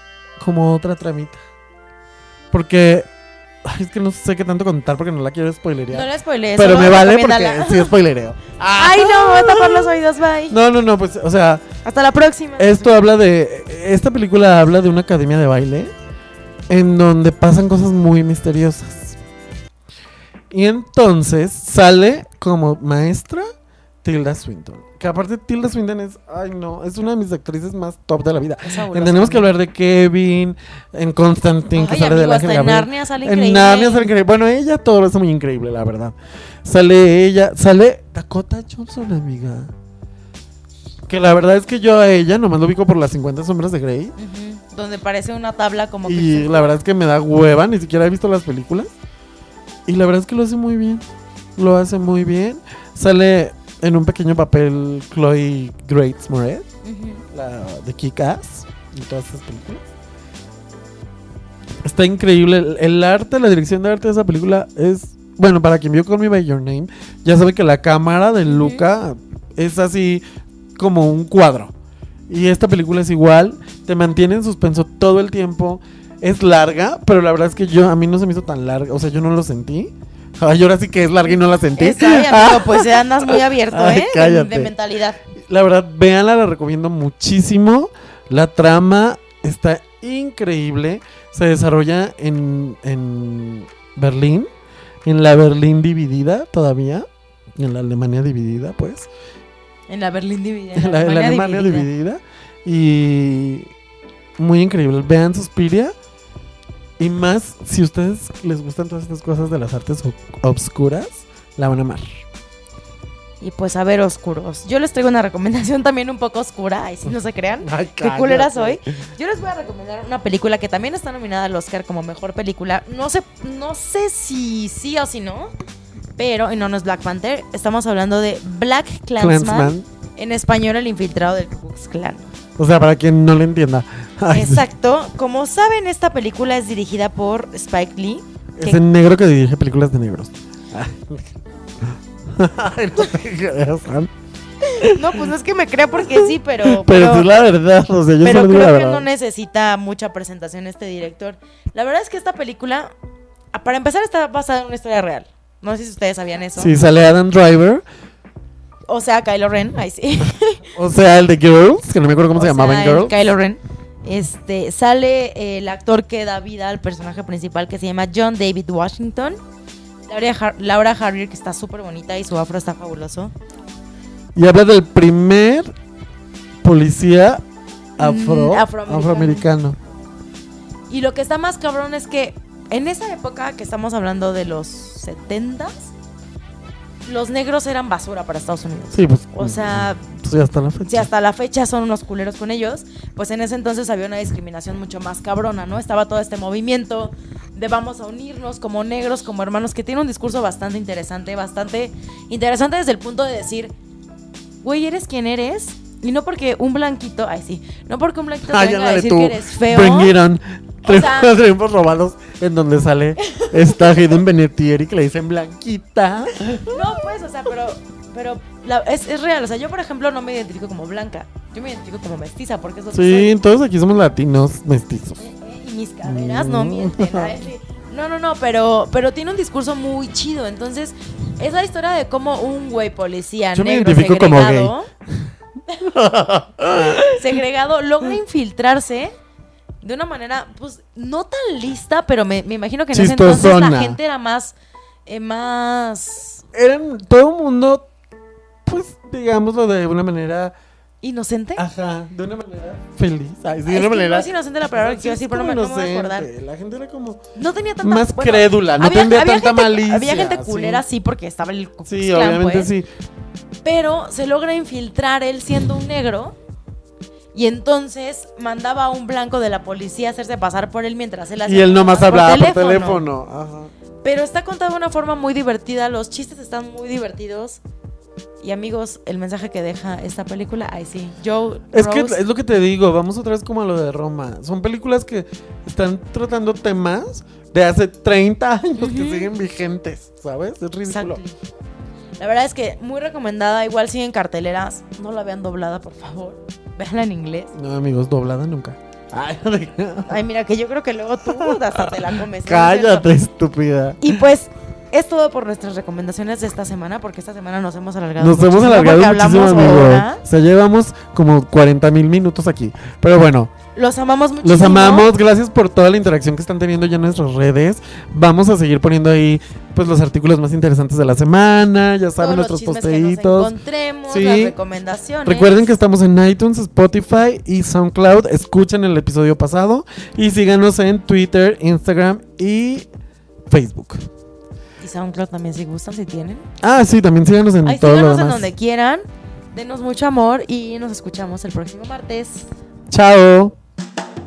como otra tramita. Porque ay, es que no sé qué tanto contar porque no la quiero spoilerear. No la spoilees. pero me vale porque <laughs> sí spoilereo. <laughs> Ay, no, voy a tapar los oídos, bye. No, no, no, pues, o sea, Hasta la próxima. esto habla de. Esta película habla de una academia de baile en donde pasan cosas muy misteriosas. Y entonces sale como maestra Tilda Swinton. Que aparte, Tilda Swinton es. Ay, no, es una de mis actrices más top de la vida. Tenemos que hablar de Kevin, en Constantine, que Ay, sale de la hasta en Narnia sale En increíble. Narnia sale increíble. Bueno, ella todo lo hace muy increíble, la verdad. Sale ella, sale Dakota Johnson, amiga. Que la verdad es que yo a ella nomás lo ubico por las 50 sombras de Grey. Donde parece una tabla como Y que... la verdad es que me da hueva, ni siquiera he visto las películas. Y la verdad es que lo hace muy bien. Lo hace muy bien. Sale en un pequeño papel Chloe Grace Moretz, Ujú. la de Kick-Ass, y todas esas películas. Está increíble. El, el arte, la dirección de arte de esa película es. Bueno, para quien vio Call Me By Your Name, ya sabe que la cámara de Luca es así como un cuadro. Y esta película es igual. Te mantiene en suspenso todo el tiempo. Es larga, pero la verdad es que yo a mí no se me hizo tan larga. O sea, yo no lo sentí. <laughs> Ay, ahora sí que es larga y no la sentí. Ay, <laughs> amigo, pues andas muy abierto, Ay, ¿eh? Cállate. De, mentalidad. La verdad, véanla, la recomiendo muchísimo. La trama está increíble. Se desarrolla en, en Berlín. En la Berlín dividida todavía. En la Alemania dividida, pues. En la Berlín dividida. En <laughs> la, en la Alemania dividida. Y muy increíble. Vean Suspiria. Y más, si a ustedes les gustan todas estas cosas de las artes obscuras, la van a amar. Y pues a ver, oscuros. Yo les traigo una recomendación también un poco oscura. Ay, si no se crean. <laughs> Ay, Qué culera soy. Yo les voy a recomendar una película que también está nominada al Oscar como mejor película. No sé, no sé si sí o si no. Pero, y no, no es Black Panther. Estamos hablando de Black Clansman. Clansman. En español, el infiltrado del Ku Klux Klan. O sea, para quien no le entienda. <laughs> Ay. Exacto. Como saben, esta película es dirigida por Spike Lee. Es que- el negro que dirige películas de negros. <laughs> Ay, no pues no es que me crea porque sí, pero. <laughs> Pero es la verdad, o sea, yo pero creo la que no verdad. necesita mucha presentación este director. La verdad es que esta película, ah, para empezar, está basada en una historia real. No sé si ustedes sabían eso. Sí, sale Adam Driver, O sea, Kylo Ren, ahí sí. <laughs> o sea, el de Girls, que no me acuerdo cómo O se llamaba en Girls. Kylo Ren. Este, sale eh, el actor que da vida al personaje principal que se llama John David Washington. Laura, Har- Laura Harrier, que está súper bonita y su afro está fabuloso. Y habla del primer policía afro, Mm, afroamericano. afroamericano. Y lo que está más cabrón es que en esa época que estamos hablando de los 70s, los negros eran basura para Estados Unidos. Sí, pues. O sea, sí, hasta la fecha. si hasta la fecha son unos culeros con ellos, pues en ese entonces había una discriminación mucho más cabrona, ¿no? Estaba todo este movimiento de vamos a unirnos como negros, como hermanos, que tiene un discurso bastante interesante, bastante interesante desde el punto de decir, güey, eres quien eres. Y no porque un blanquito, ay sí, no porque un blanquito te Ay, venga a decir tú. que eres feo. Tenemos <laughs> triunfos robados en donde sale esta Hayden Benetieri que le dicen blanquita. No, pues, o sea, pero, pero la- es, es real. O sea, yo, por ejemplo, no me identifico como blanca. Yo me identifico como mestiza porque es lo que soy. Sí, todos aquí somos latinos mestizos. Eh, eh, Y mis caderas no Mm. mienten. sí. No, no, no, pero, pero tiene un discurso muy chido. Entonces, es la historia de cómo un güey policía Yo me negro como segregado, <laughs> segregado logra infiltrarse de una manera, pues, no tan lista, pero me, me imagino que en ese entonces la Chistosona. gente era más, eh, más Eran todo el mundo, pues, digámoslo de una manera. inocente. Ajá, de una manera feliz. Ay, de una manera. no es inocente la palabra que quiero decir, pero no me, no me voy a acordar. La gente era como. No tenía tanta Más bueno, crédula, no tendría tanta gente, malicia, Había gente culera, sí, porque estaba el Sí, obviamente pues, sí. Pero se logra infiltrar él siendo un negro. Y entonces mandaba a un blanco de la policía a hacerse pasar por él mientras él hacía Y él nomás hablaba por teléfono. Ajá. Pero está contado de una forma muy divertida. Los chistes están muy divertidos. Y amigos, el mensaje que deja esta película, ay sí, Joe Es que Rose, es lo que te digo, vamos otra vez como a lo de Roma. Son películas que están tratando temas de hace 30 años que Ujú. siguen vigentes, ¿sabes? Es ridículo. Exactly. La verdad es que muy recomendada. Igual siguen carteleras. No la vean doblada, por favor. Véanla en inglés. No, amigos, doblada nunca. Ay, Ay, mira, que yo creo que luego tú hasta te la comes. ¿no es cállate, estúpida. Y pues, es todo por nuestras recomendaciones de esta semana, porque esta semana nos hemos alargado. Nos hemos alargado muchísimo, amigo. O sea, llevamos como 40 mil minutos aquí. Pero bueno, Los amamos muchísimo. los amamos. Gracias por toda la interacción que están teniendo ya en nuestras redes. Vamos a seguir poniendo ahí pues los artículos más interesantes de la semana. Ya saben, Todos los nuestros chismes que nos posteitos. encontremos, Sí. las recomendaciones. Recuerden que estamos en iTunes, Spotify y SoundCloud. Escuchen el episodio pasado y síganos en Twitter, Instagram y Facebook. Y SoundCloud también, si gustan, si tienen. Ah, sí, también síganos en Ahí todo lo síganos en demás. donde quieran. Denos mucho amor y nos escuchamos el próximo martes. Chao. Thank you.